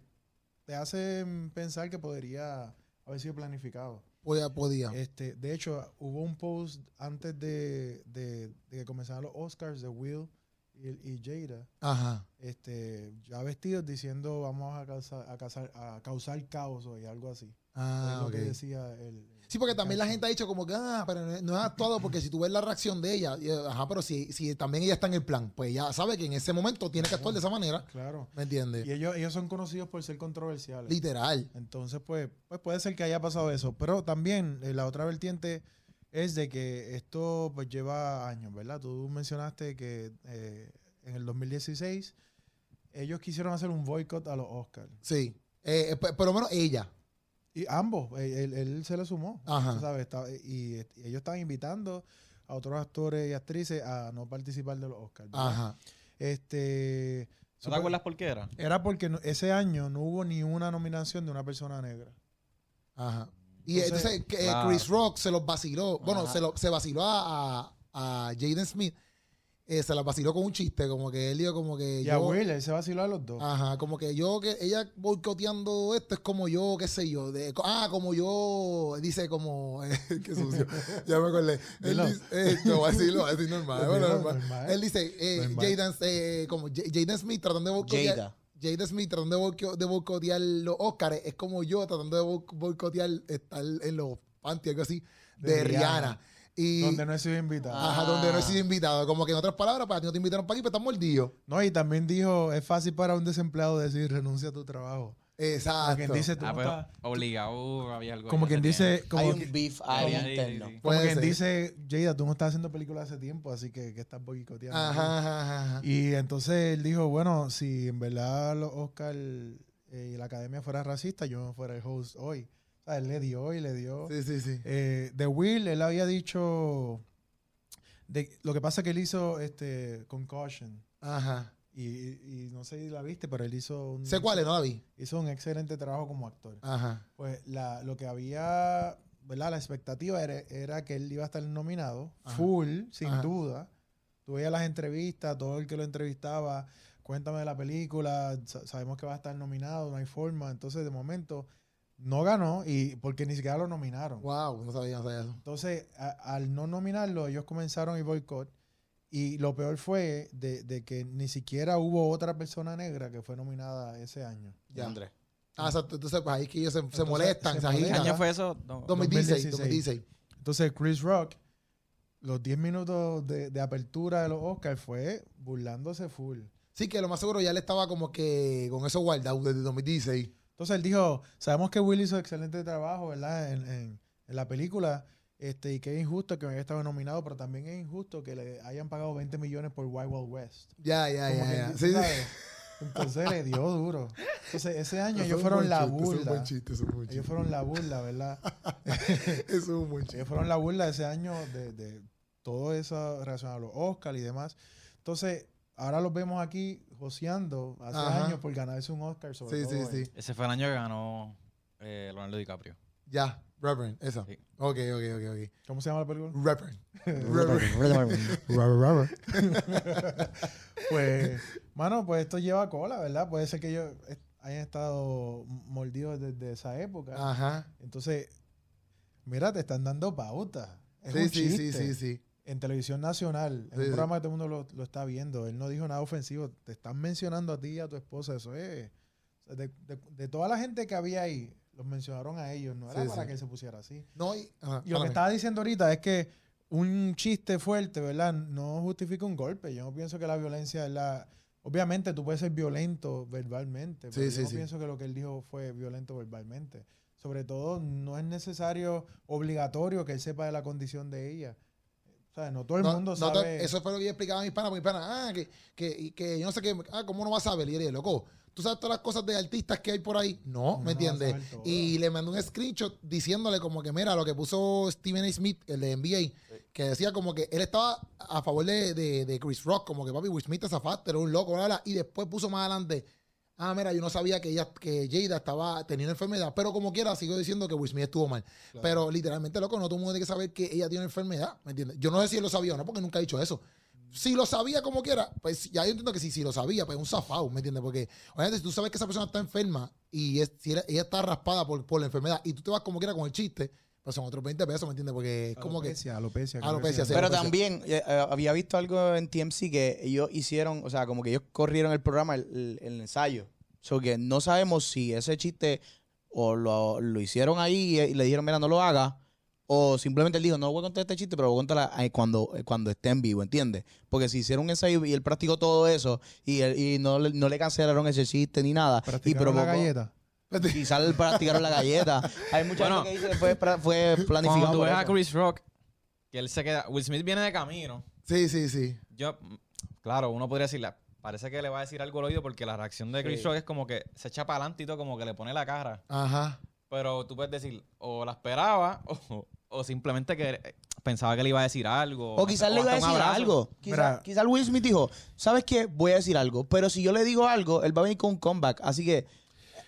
te hacen pensar que podría haber sido planificado. Podía, podía. Este, de hecho, hubo un post antes de, de- de que comenzaran los Oscars de Will y, y Jada, Ajá. este, ya vestidos diciendo vamos a causar, a causar, a causar caos hoy, algo así. Ah, es lo que decía el, Sí, porque también la gente ha dicho como que, ah, pero no, no es actuado porque si tú ves la reacción de ella, y, ajá, pero si, si también ella está en el plan, pues ya sabe que en ese momento tiene que actuar de esa manera, Claro. ¿me entiendes? Y ellos, ellos son conocidos por ser controversiales. Literal. Entonces, pues, pues puede ser que haya pasado eso. Pero también eh, la otra vertiente es de que esto pues lleva años, ¿verdad? Tú mencionaste que eh, en el 2016 ellos quisieron hacer un boicot a los Oscars. Sí. Eh, eh, por lo menos ella. Y ambos, él, él se le sumó. Ajá. sabes, está- y, y ellos estaban invitando a otros actores y actrices a no participar de los Oscars. ¿verdad? Ajá. Este, ¿No te acuerdas por qué era? Era porque no- ese año no hubo ni una nominación de una persona negra. Ajá. Y Entonces, entonces que, eh, claro. Chris Rock se los vaciló. Bueno, Ajá. se, lo, se vaciló a, a, a Jaden Smith. Eh, se la vaciló con un chiste, como que él dijo como que Y a yo... Will, él se vaciló a los dos. Ajá, como que yo, que ella boicoteando esto es como yo, qué sé yo. De, ah, como yo, dice como, qué sucio, ya me acordé. Él dice, eh, no, a a normal. Bueno, normal. normal. Él dice, eh, Normal. Jaden, eh, como Jaden Smith tratando de boicotear. Jada. Jaden Smith tratando de, boico- de boicotear los Oscars es como yo tratando de bo- boicotear estar en los panties, algo así, de, De Rihanna. Rihanna. Y, donde no he sido invitado. ajá, donde no he sido invitado. Como que en otras palabras, para ti no te invitaron para aquí, pero estás mordido. No, y también dijo, es fácil para un desempleado decir renuncia a tu trabajo. Como Exacto. quien dice, tú Ah, no pero estás- obligado había algo. como ahí quien dice, como, Hay que- un beef como- ahí sí, interno. sí. como Puede quien ser. dice, Jada, tú no estás haciendo películas hace tiempo, así que, que estás boicoteando. Ajá, ajá, ajá. Y entonces él dijo, bueno, si en verdad los Oscar eh, y la academia fuera racista, yo no fuera el host hoy. O sea, él le dio y le dio. Sí, sí, sí. Eh, de Will, él había dicho, de, lo que pasa es que él hizo este, Concussion. Ajá. Y, y- no sé si la viste, pero él hizo un, Sé cuál no la vi. hizo un excelente trabajo como actor. Ajá. Pues la, lo que había, ¿verdad? La expectativa era, era que él iba a estar nominado, Ajá. full, sin Ajá. duda. Tú veías las entrevistas, todo el que lo entrevistaba, cuéntame de la película, sa- sabemos que va a estar nominado, no hay forma. Entonces, de momento, no ganó y porque ni siquiera lo nominaron. Wow, no sabía, no sabía eso. Entonces, a- al no nominarlo, ellos comenzaron el boicot. Y lo peor fue de, de que ni siquiera hubo otra persona negra que fue nominada ese año. Ya. Andrés. Ah, exacto. Entonces, pues ahí es que ellos se, molestan, se. ¿Qué año fue eso? No. 2016, 2016. 2016. Entonces, Chris Rock, los 10 minutos de, de apertura de los Oscars fue burlándose full. Sí, que lo más seguro ya le estaba como que con eso guardado desde 2016. Entonces él dijo, sabemos que Will hizo excelente trabajo, ¿verdad? En, en- en la película. Este, y que es injusto que haya estado nominado, pero también es injusto que le hayan pagado 20 millones por Wild Wild West. Ya, ya, ya. ya. ¿tú Sí, sí. Entonces le dio duro. Entonces ese año Eso ellos fueron la chiste, eso es un burla. buen chiste, eso es un buen Ellos fueron la burla, ¿verdad? Eso es un buen chiste. Ellos fueron la burla ese año de, de todo eso relacionado a los Oscars y demás. Entonces, ahora los vemos aquí joseando hace Ajá. años por ganarse un Oscar sobre Sí, todo sí, en- sí. Ese fue el año que ganó eh, Leonardo DiCaprio. Ya, Reverend, eso. Sí. Ok, ok, ok, ok. ¿Cómo se llama la película? Reverend. Reverend. pues, mano, pues esto lleva cola, ¿verdad? Puede ser que ellos hayan estado mordidos desde esa época. Ajá. Entonces, mira, te están dando pautas. Es Sí, un sí, sí, sí, sí. En televisión nacional, en Sí, un sí. programa que todo el mundo lo, lo está viendo, él no dijo nada ofensivo. Te están mencionando a ti y a tu esposa. Eso es. de toda la gente que había ahí, los mencionaron a ellos. No era Sí, para sí. que él se pusiera así. No, y, ajá, Y lo que estaba diciendo ahorita es que un chiste fuerte, ¿verdad? No justifica un golpe. Yo no pienso que la violencia es la... Obviamente tú puedes ser violento verbalmente, pero Sí, yo sí, no pienso que lo que él dijo fue violento verbalmente. Sobre todo, no es necesario, obligatorio que él sepa de la condición de ella. O sea, no todo el No, mundo sabe... eso fue lo que yo explicaba a mis panas, mis panas, ah, que, que, que yo no sé qué, ah, ¿cómo no vas a saber? Y dije, loco, ¿tú sabes todas las cosas de artistas que hay por ahí? No, ¿me no entiendes? Y le mandé un screenshot diciéndole como que, mira, lo que puso Stephen A. Smith, el de NBA, que decía como que él estaba a favor de, de, de Chris Rock, como que papi, Will Smith es zafaste, era un loco, bla, bla, y después puso más adelante, ah, mira, yo no sabía que ella, que Jada estaba teniendo enfermedad, pero como quiera sigo diciendo que Will Smith estuvo mal. Pero literalmente, loco, no todo el mundo tiene que saber que ella tiene enfermedad, ¿me entiendes? Yo no sé si él lo sabía o no, porque nunca he dicho eso. Si lo sabía como quiera, pues ya yo entiendo que si, si lo sabía, pues es un zafado, ¿me entiendes? Porque, obviamente, si tú sabes que esa persona está enferma y es- si ella, ella está raspada por, por la enfermedad y tú te vas como quiera con el chiste, pues son otros 20 pesos, ¿me entiendes? Porque es como que... Alopecia, alopecia. sí. Pero alopecia. también eh, eh, había visto algo en TMC que ellos hicieron, o sea, como que ellos corrieron el programa, el, el- el ensayo. So que no sabemos si ese chiste o lo, lo hicieron ahí y, y le dijeron, mira, no lo haga, o simplemente él dijo, no voy a contar este chiste, pero voy a contarla eh, cuando, eh, cuando esté en vivo, ¿entiendes? Porque si hicieron un ensayo y él practicó todo eso y, él- y no, le- no le cancelaron ese chiste ni nada, y Practicaron la provocó, galleta. quizás practicaron la galleta. Hay mucha Bueno, gente que dice que fue, fue planificado. Cuando tú ves a. Chris Rock, que él se queda... Will Smith viene de camino. Sí, sí, sí. Yo, claro, uno podría decirle, parece que le va a decir algo al oído porque la reacción de Chris Sí. Rock es como que se echa para adelante y todo, como que le pone la cara. Ajá. Pero tú puedes decir, o la esperaba, o, o simplemente que eh, pensaba que le iba a decir algo. O quizás le iba a decir algo. Quizás Mira. quizás Will Smith dijo, ¿sabes qué? Voy a decir algo. Pero si yo le digo algo, él va a venir con un comeback. Así que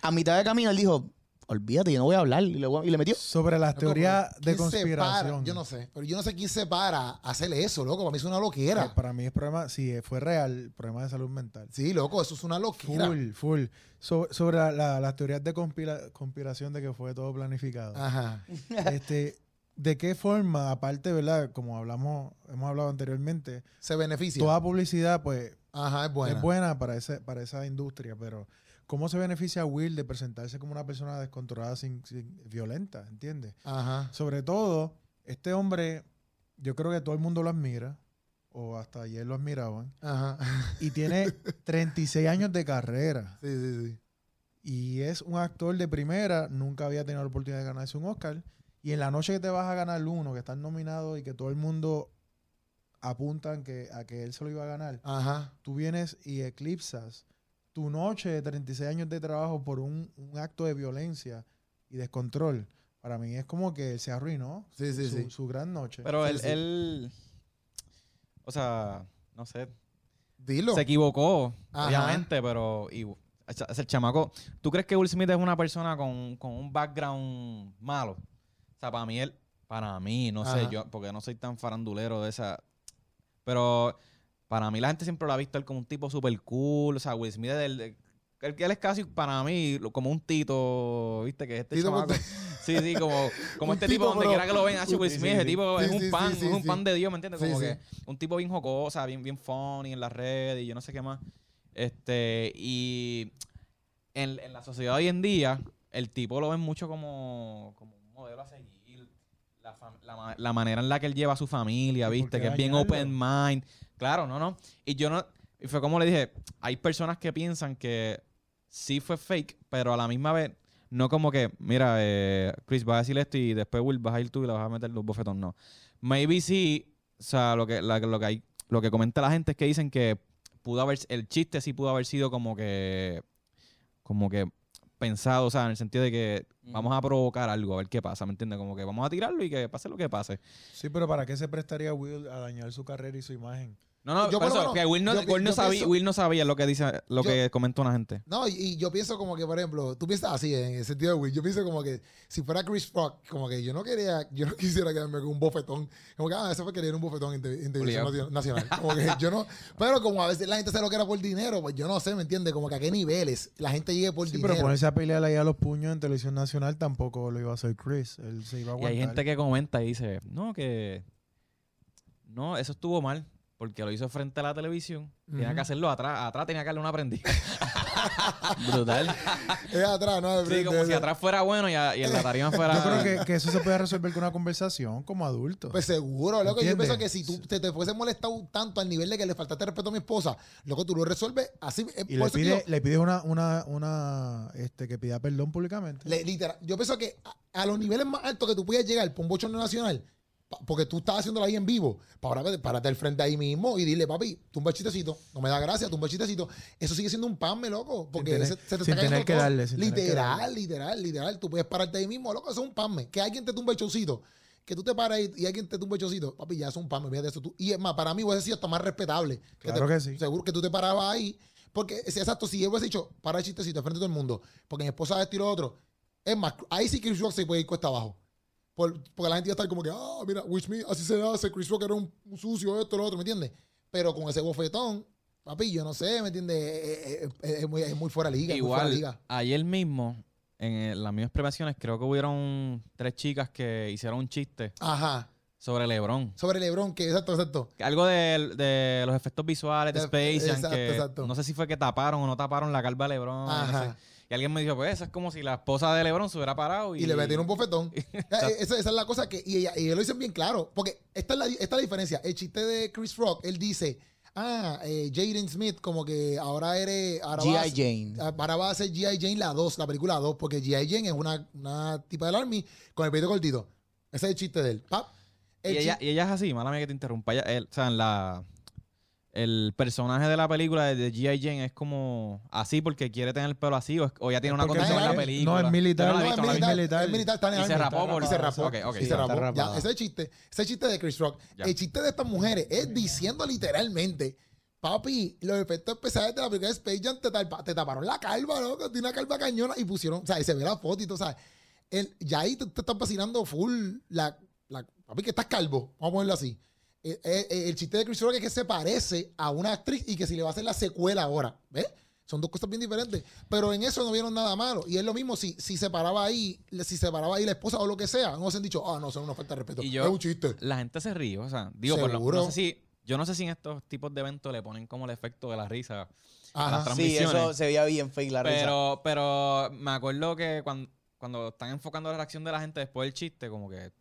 a mitad de camino él dijo, olvídate, yo no voy a hablar. Y le, y le metió. Sobre las teorías de conspiración. Yo no sé. Pero yo no sé quién se para hacerle eso, loco. Para mí es una loquera. Eh, Para mí es problema, si fue real, problema de salud mental. Sí, loco, eso es una loquera. Full, full. So- sobre la- la- las teorías de conspira- conspiración de que fue todo planificado. Ajá. este, ¿De qué forma, aparte, verdad? Como hablamos, hemos hablado anteriormente, Se beneficia. toda publicidad, pues, Ajá, es buena. es buena para, ese, para esa industria, pero ¿cómo se beneficia a Will de presentarse como una persona descontrolada, sin, sin- violenta, ¿entiendes? Ajá. Sobre todo, este hombre, yo creo que todo el mundo lo admira, o hasta ayer lo admiraban, Ajá. y tiene 36 años de carrera. Sí, sí, sí. Y es un actor de primera, nunca había tenido la oportunidad de ganarse un Oscar. Y en la noche que te vas a ganar uno, que estás nominado y que todo el mundo apuntan que, a que él se lo iba a ganar, Ajá. tú vienes y eclipsas tu noche de 36 años de trabajo por un, un acto de violencia y descontrol. Para mí es como que él se arruinó Sí, sí, su, sí. su gran noche. Pero Sí, él, sí. él, o sea, no sé, Dilo. se equivocó, Ajá. obviamente, pero y, ese ese chamaco, ¿tú crees que Will Smith es una persona con, con un background malo? O sea, para mí él, para mí, no sé, yo, porque no soy tan farandulero de esa, pero para mí la gente siempre lo ha visto él como un tipo super cool, o sea, Will Smith es de- Él, él es casi para mí como un tito, ¿viste? Que este Tito chamaco. Sí, sí, como, como este tipo, donde quiera que lo ven, H. Will Smith, ese tipo es un pan, es un pan de Dios, ¿me entiendes? Como que un tipo bien jocosa, bien, bien funny en las redes y yo no sé qué más. Este, y en, en la sociedad hoy en día, el tipo lo ven mucho como, modelo a seguir. La, la la manera en la que él lleva a su familia, ¿Y por ¿viste? Que es bien open mind. Claro, no, no. Y yo no. Y fue como le dije, hay personas que piensan que sí fue fake, pero a la misma vez, no como que, mira, eh, Chris, vas a decir esto y después Will vas a ir tú y le vas a meter los bofetones. No. Maybe sí, o sea, lo que, la- lo que hay, lo que comenta la gente es que dicen que pudo haber, el chiste sí pudo haber sido como que, como que pensado, o sea, en el sentido de que vamos a provocar algo, a ver qué pasa, ¿me entiendes? Como que vamos a tirarlo y que pase lo que pase. Sí, pero ¿para qué se prestaría Will a dañar su carrera y su imagen? No, no, Yo por eso, menos- que Will no, yo Will no yo sabía, pienso- Will no sabía lo que dice, lo Yo- que comentó una gente. No, y, y yo pienso como que, por ejemplo, tú piensas así en el sentido de Will. Yo pienso como que si fuera Chris Rock, como que yo no quería, yo no quisiera quedarme con un bofetón. Como que, ah, eso fue que le dieron un bofetón en, te- en televisión nacional. Como que yo no, pero como a veces la gente se lo que era por dinero, pues yo no sé, ¿me entiendes? Como que a qué niveles la gente llegue por Sí, dinero. pero ponerse a pelear ahí a los puños en televisión nacional tampoco lo iba a hacer Chris. Él se iba a Y aguantar. hay gente que comenta y dice, no, que no, eso estuvo mal, porque lo hizo frente a la televisión. Tenía Ujú. que hacerlo atrás, atrás tenía que darle una prendida. Brutal. Es atrás, ¿no? Sí, como si atrás fuera bueno y, a- y en la tarima fuera... Yo creo que, que eso se puede resolver con una conversación como adulto. Pues seguro, loco. Yo ¿Entiendes? pienso que si tú te, te fuese molestado tanto al nivel de que le faltaste respeto a mi esposa, loco, tú lo resuelves así. eh, y le, pide, yo- le pides una, una, una, este, que pida perdón públicamente. Le- literal, yo pienso que a, a los niveles más altos que tú puedes llegar por un bochorno nacional, porque tú estás haciéndolo ahí en vivo, para ahora párate al frente ahí mismo y dile, papi, tumba el chistecito, no me da gracia, tumba el chistecito. Eso sigue siendo un pan, loco, porque tener- se, se te está tener cayendo que todo. darle, sin tener que literal, darle. literal, literal. Tú puedes pararte ahí mismo, loco, eso es un pan, que alguien te tumba el chocito. Que tú te paras y, y alguien te tumba el chocito, papi, ya es un pan, fíjate eso. Tú, y es más, para mí hubiese sido hasta más respetable. Claro te- que sí. Seguro que tú te parabas ahí. Porque, exacto, si yo hubiese dicho, para el chistecito frente a todo el mundo, porque mi esposa esto y lo otro, es más, ahí sí Chris Rock se puede ir cuesta abajo. Por- porque la gente iba a estar como que, ah, mira, Will Smith, así se hace, Chris Rock era un, un sucio, esto, lo otro, ¿me entiendes? Pero con ese bofetón, papi, yo no sé, ¿me entiendes? Eh, eh, eh, Es, muy, es muy fuera de liga, fuera de Igual, liga. ayer mismo, en las mismas premiaciones, creo que hubieron tres chicas que hicieron un chiste Ajá. sobre LeBron. Sobre LeBron, que exacto, exacto. Algo de, de los efectos visuales de De- Space exacto, que exacto. no sé si fue que taparon o no taparon la calva de LeBron. no Ajá. sé. Y alguien me dijo, pues eso es como si la esposa de LeBron se hubiera parado y, Y, le metieron un bofetón. Eh, esa, esa es la cosa que. Y, ella, y ellos lo dicen bien claro. Porque esta es, la, esta es la diferencia. El chiste de Chris Rock, él dice. Ah, eh, Jaden Smith, como que ahora eres. G.I. Jane. Ahora va a ser G.I. Jane la 2, la película 2, porque G.I. Jane es una, una tipa del Army con el peito cortito. Ese es el chiste de él. Pap. El Y ella, y ella es así, mala mía que te interrumpa. Ella- él- o sea, en la, el personaje de la película de, G.I. Jane es como así porque quiere tener el pelo así o, es- o ya tiene una condición en la es- película. no es militar, no, es visto, no he militar, militar. es militar, está en Y se rapó por- Y se rapó. y se rapó. Ya, ese es chiste. Ese es chiste de Chris Rock. Ya. El chiste de estas mujeres es diciendo literalmente, papi, los efectos especiales de la película de Space Jam te, tapa- te taparon la calva, loco. Tiene una calva cañona y pusieron, o sea, y se ve la foto y todo, sea, el, ya ahí te, te están vacilando full la, la- papi, que estás calvo, vamos a ponerlo así. Eh, eh, eh, el chiste de Chris Rock es que se parece a una actriz y que si le va a hacer la secuela ahora, ¿ves? Son dos cosas bien diferentes. Pero en eso no vieron nada malo. Y es lo mismo si, si se paraba ahí, si se paraba ahí la esposa o lo que sea, no se han dicho, ah, no, eso es una falta de respeto. Y yo- es un chiste. La gente se ríe, o sea, digo, por lo, Seguro. no sé si, yo no sé si en estos tipos de eventos le ponen como el efecto de la risa a Ajá. las Sí, transmisiones. eso se veía bien fake la risa. pero, pero me acuerdo que cuando, cuando están enfocando la reacción de la gente después del chiste, como que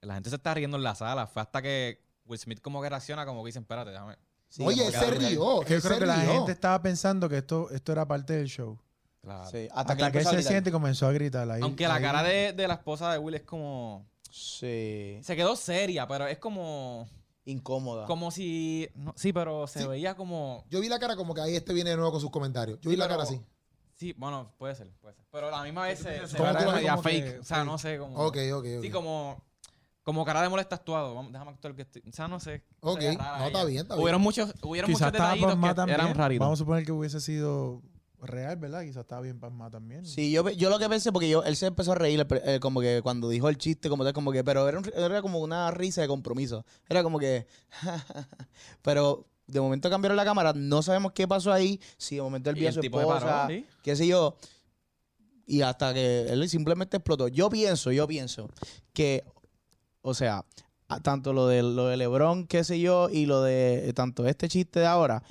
la gente se está riendo en la sala. Fue hasta que Will Smith como que reacciona, como que dicen, espérate, déjame. Sí, Oye, se rió. Yo creo que la rió. gente estaba pensando que esto, esto era parte del show. Claro. Sí, Hasta, hasta, que, él se siente y comenzó a gritar. Ahí, Aunque la ahí- cara de, de la esposa de Will es como... Sí, Se quedó seria, pero es como... incómoda. Como si... no, sí, pero se Sí. veía como... Yo vi la cara como que ahí este viene de nuevo con sus comentarios. Yo vi Sí, la pero- cara así. Sí, bueno, puede ser, puede ser. Pero a la misma vez se, se ¿Cómo ve media que fake. O sea, no sé, como... Ok, ok, ok. Sí, como... Como cara de molesta actuado. Vamos, déjame actuar que estoy... O sea, no sé. Ok, no, está ella. bien, está bien. Hubieron muchos, hubieron Quizás muchos estaba detallitos que también. eran raritos. Vamos a suponer que hubiese sido real, ¿verdad? Quizás estaba bien pasmada también. Sí, yo, yo lo que pensé, porque yo, él se empezó a reír, eh, como que cuando dijo el chiste, como tal, como que, pero era, un- era como una risa de compromiso. Era como que, pero de momento cambiaron la cámara, no sabemos qué pasó ahí, si de momento él vio a el su esposa, paró, ¿sí? qué sé yo, y hasta que él simplemente explotó. Yo pienso, yo pienso que, o sea, tanto lo de, lo de LeBron, qué sé yo, y lo de tanto este chiste de ahora,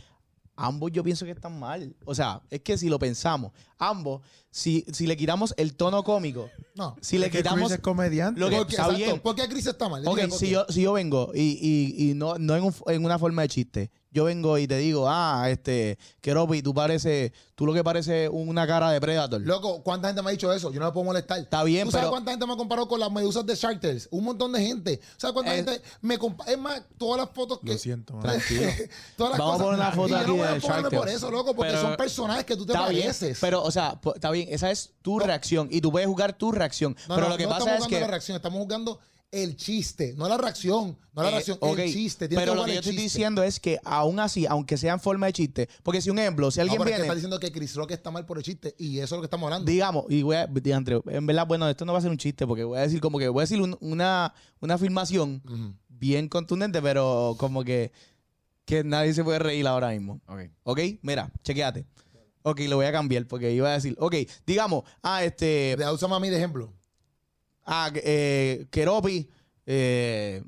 ambos yo pienso que están mal. O sea, es que si lo pensamos, ambos, si, si le quitamos el tono cómico, No. si le que Chris quitamos... es comediante. Lo que- Porque, está exacto, bien. ¿Por qué Chris está mal? Ok, si yo, si yo vengo y, y, y no, no en, un- en una forma de chiste, yo vengo y te digo, ah, este, Keropi, tú pareces, tú lo que pareces una cara de Predator. Loco, ¿cuánta gente me ha dicho eso? Yo no me puedo molestar. Está bien, ¿Tú sabes pero- cuánta gente me ha comparado con las medusas de Shark Tales? Un montón de gente. ¿Sabes cuánta Es- gente me compa- Es más, todas las fotos que... Lo siento. Tranquilo. todas las Vamos a poner una foto aquí no de Shark por eso, loco, porque Pero- son personajes que tú te Está bien, pareces. pero, o sea, está bien, esa es tu reacción y tú puedes jugar tu reacción. No, pero no, lo que no pasa estamos es jugando que. la reacción, estamos jugando el chiste, no la reacción, no la Eh, reacción, el chiste. Pero que lo que yo estoy diciendo es que aún así, aunque sea en forma de chiste, porque si un ejemplo, si No, alguien pero es que viene, está diciendo que Chris Rock está mal por el chiste y eso es lo que estamos hablando. digamos, y voy a, diantre, en verdad, bueno, esto no va a ser un chiste, porque voy a decir como que voy a decir un- una, una afirmación bien contundente, pero como que, que nadie se puede reír ahora mismo. Ok. ¿Ok? Mira, chequeate. Ok, lo voy a cambiar porque iba a decir, ok, digamos, ah, este, usa a mí de ejemplo. Ah, eh, Keropi, eh,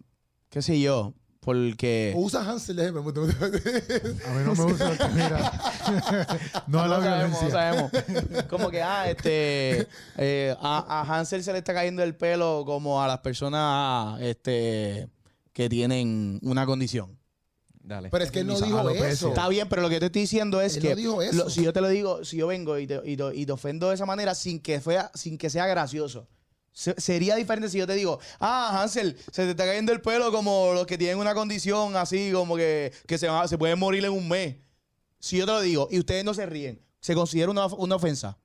qué sé yo, porque... O usa Hansel. A mí no me gusta mira. no a la no sabemos, no violencia. sabemos. Como que, ah, este, eh, a, a Hansel se le está cayendo el pelo como a las personas, este, que tienen una condición. Dale. Pero es que él no dijo eso. Está bien, pero lo que te estoy diciendo es Él que no dijo eso. lo- si yo te lo digo, si yo vengo y te, y te- y te ofendo de esa manera sin que, fuera, sin que sea gracioso. Se- sería diferente si yo te digo, ah, Hansel, se te está cayendo el pelo como los que tienen una condición así, como que, que se, va- se pueden morir en un mes. Si yo te lo digo y ustedes no se ríen, ¿se considera una, una ofensa?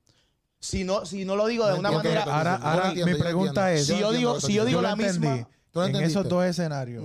Si no, si no lo digo de No una entiendo manera... Ahora, entiendo, mi pregunta es: Si yo digo- si yo digo la misma- entendí. ¿Tú lo en esos dos escenarios,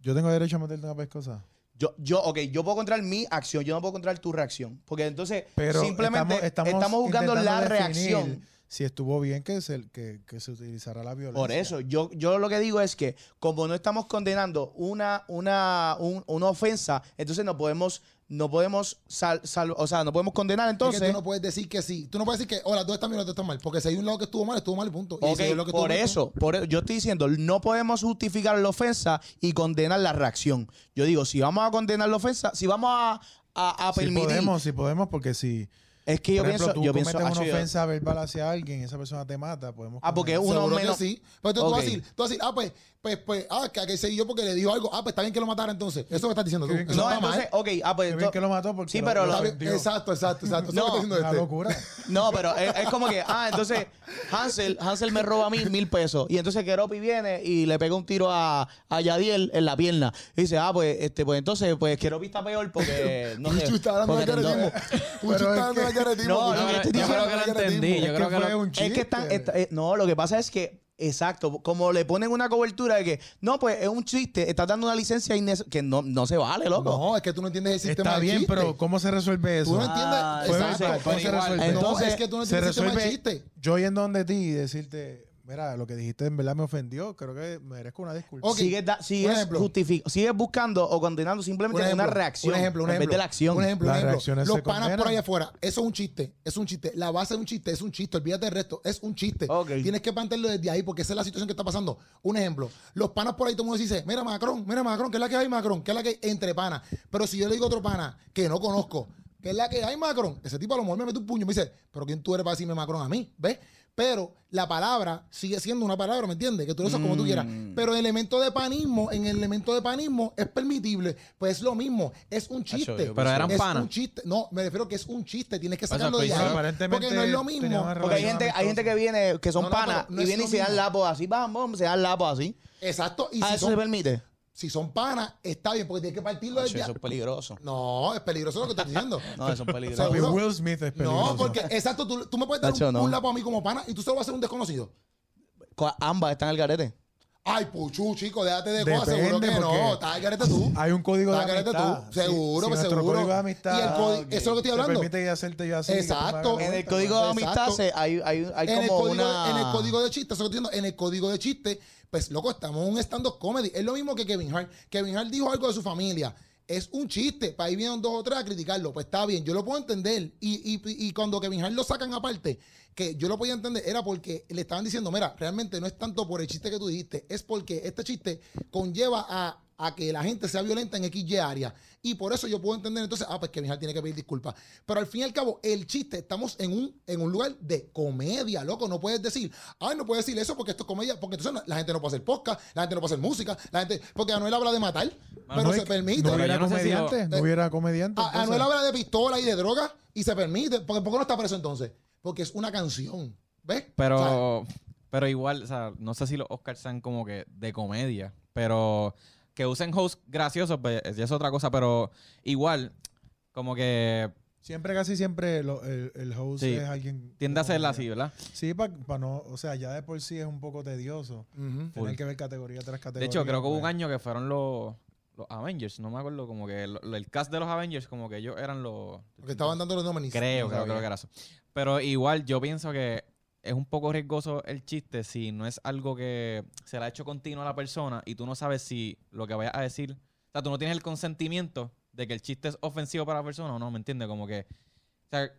yo tengo derecho a meterte una pescosa. Yo, yo, ok, yo puedo controlar mi acción, yo no puedo controlar tu reacción. Porque entonces Pero simplemente estamos, estamos, buscando la definir reacción. Si estuvo bien que se, que, que se utilizara la violencia. Por eso, yo, yo lo que digo es que como no estamos condenando una, una, un- una ofensa, entonces no podemos, no podemos sal- sal- o sea, no podemos condenar Es entonces. que tú no puedes decir que sí. Tú no puedes decir que, las dos están bien, las dos están mal. Porque si hay un lado que estuvo mal, estuvo mal y punto. Y Ok, si hay lo que por mal, eso, por eso, yo estoy diciendo, no podemos justificar la ofensa y condenar la reacción. Yo digo, si vamos a condenar la ofensa, si vamos a, a, a si permitir, podemos, si podemos, porque si es que yo por ejemplo, pienso, tú yo cometes pienso, una yo- ofensa verbal hacia alguien esa persona te mata, podemos Ah, porque uno Seguro menos- sí. Pero tú, tú vas a Ok. decir, tú vas a decir, ah, pues, pues, pues, ah, que aquel seguí yo porque le dijo algo. Ah, pues está bien que lo matara entonces. Eso es lo que estás diciendo tú. Eso no, está entonces, mal. ok, ah, pues Qué bien que lo mató porque Sí, pero lo Está. Exacto, exacto, exacto. Eso No, es lo que está Una diciendo este. locura. No, pero es, es como que, ah, entonces Hansel, Hansel me roba a mí mil pesos. Y entonces Keropi viene y le pega un tiro a, a Yadiel en la pierna. Y dice, ah, pues, este, pues entonces, pues Keropi está peor porque no sé. Está hablando de porque no- caretismo. Puchu Pero está de que- caretismo. No, no, está yo creo que lo entendí, yo creo que lo- Es que están, está- eh, no, lo que pasa es que, exacto, como le ponen una cobertura de que, no, pues es un chiste, estás dando una licencia que no, no se vale, loco. No, es que tú no entiendes el sistema Está bien, chiste. pero ¿cómo se resuelve eso? Tú no entiendes. Ah, exacto. ¿cómo se resuelve? No, Entonces, es que tú no se entiendes el sistema resuelve chiste. yo yendo donde ti y decirte, mira, lo que dijiste en verdad me ofendió, creo que merezco una disculpa. Ok, Sigues, da- sigues buscando o condenando simplemente Un ejemplo, una reacción Un ejemplo, un en vez ejemplo. de la acción. Un ejemplo, un ejemplo. Los panas por ahí afuera, eso es un chiste, es un chiste. La base de un chiste es un chiste, olvídate del resto, es un chiste. Ok. Tienes que plantearlo desde ahí porque esa es la situación que está pasando. Un ejemplo, los panas por ahí todo el mundo dice, mira Macron, mira Macron, ¿qué es la que hay Macron? ¿Qué es la que hay entre panas? Pero si yo le digo a otro pana que no conozco, ¿qué es la que hay Macron? Ese tipo a lo mejor me mete un puño y me dice, pero ¿quién tú eres para decirme Macron a mí? ¿Ves? Pero la palabra sigue siendo una palabra, ¿me entiendes? Que tú lo usas como tú quieras. Mm. Pero el elemento de panismo, en el elemento de panismo es permitible. Pues es lo mismo, es un chiste. Pero eran es panas. un chiste. No, me refiero que es un chiste. Tienes que sea, sacarlo de pues, ahí. aparentemente Porque no es lo mismo. Porque hay gente, hay gente que viene, que son No, no, panas, no y vienen y se dan lapos así, vamos, se dan lapos así. Exacto. Y ¿A si eso son, se permite? Si son panas, está bien, porque tienes que partirlo Acho, desde eso es peligroso. No, es peligroso lo que estás diciendo. No, eso es peligroso. Will Smith es peligroso. no, porque, exacto, tú, tú me puedes dar un, no. un lapo a mí como pana y tú se lo vas a hacer a un desconocido. Co- Ambas están al garete. Ay, puchu, chico, déjate de cosas. Seguro que no. Estás al garete tú. Hay un código de amistad. tú. Seguro, pues si nuestro seguro. código de amistad Y el código, eso es lo que estoy te hablando. permite hacerte yo así. que tú me Exacto. En el código de pues. amistad se, hay, hay, hay en, el como código, una... en el código de chiste, eso lo estoy diciendo, en el código de chiste, pues loco, estamos en un stand-up comedy. Es lo mismo que Kevin Hart. Kevin Hart dijo algo de su familia. Es un chiste. Para ahí vienen dos o tres a criticarlo. Pues está bien, yo lo puedo entender. Y, y, y cuando Kevin Hart lo sacan aparte, que yo lo podía entender, era porque le estaban diciendo, mira, realmente no es tanto por el chiste que tú dijiste, es porque este chiste conlleva a, a que la gente sea violenta en XY área. Y por eso yo puedo entender entonces, ah, pues Kevin Hart tiene que pedir disculpas. Pero al fin y al cabo, el chiste, estamos en un, en un lugar de comedia, loco. No puedes decir, ay, no puedes decir eso porque esto es comedia, porque entonces la gente no puede hacer podcast, la gente no puede hacer música, la gente, porque Anuel habla de matar, pero No, se que permite. No hubiera no comediante, no hubiera comediante. A-. Anuel habla de pistola y de droga y se permite. ¿Por por qué no está preso entonces? Porque es una canción. ¿Ves? O sea, Pero, pero igual, o sea, no sé si los Oscars sean como que de comedia, pero que usen hosts graciosos, pues ya es otra cosa, pero igual, como que Siempre, casi siempre, lo- el, el host Sí. es alguien. tiende a de comedia. así, ¿verdad? Sí, para no. O sea, ya de por sí es un poco tedioso tener Full. que ver categoría tras De categoría. hecho, creo que hubo un pues. año que fueron los, los Avengers, no me acuerdo, como que lo- lo- el cast de los Avengers, como que ellos eran los... Porque estaban dando los nominees. Creo, No creo, creo que era eso. Pero igual yo pienso que es un poco riesgoso el chiste si no es algo que se le ha hecho continuo a la persona y tú no sabes si lo que vayas a decir, o sea, tú no tienes el consentimiento de que el chiste es ofensivo para la persona o no, ¿me entiendes? Como que, o sea,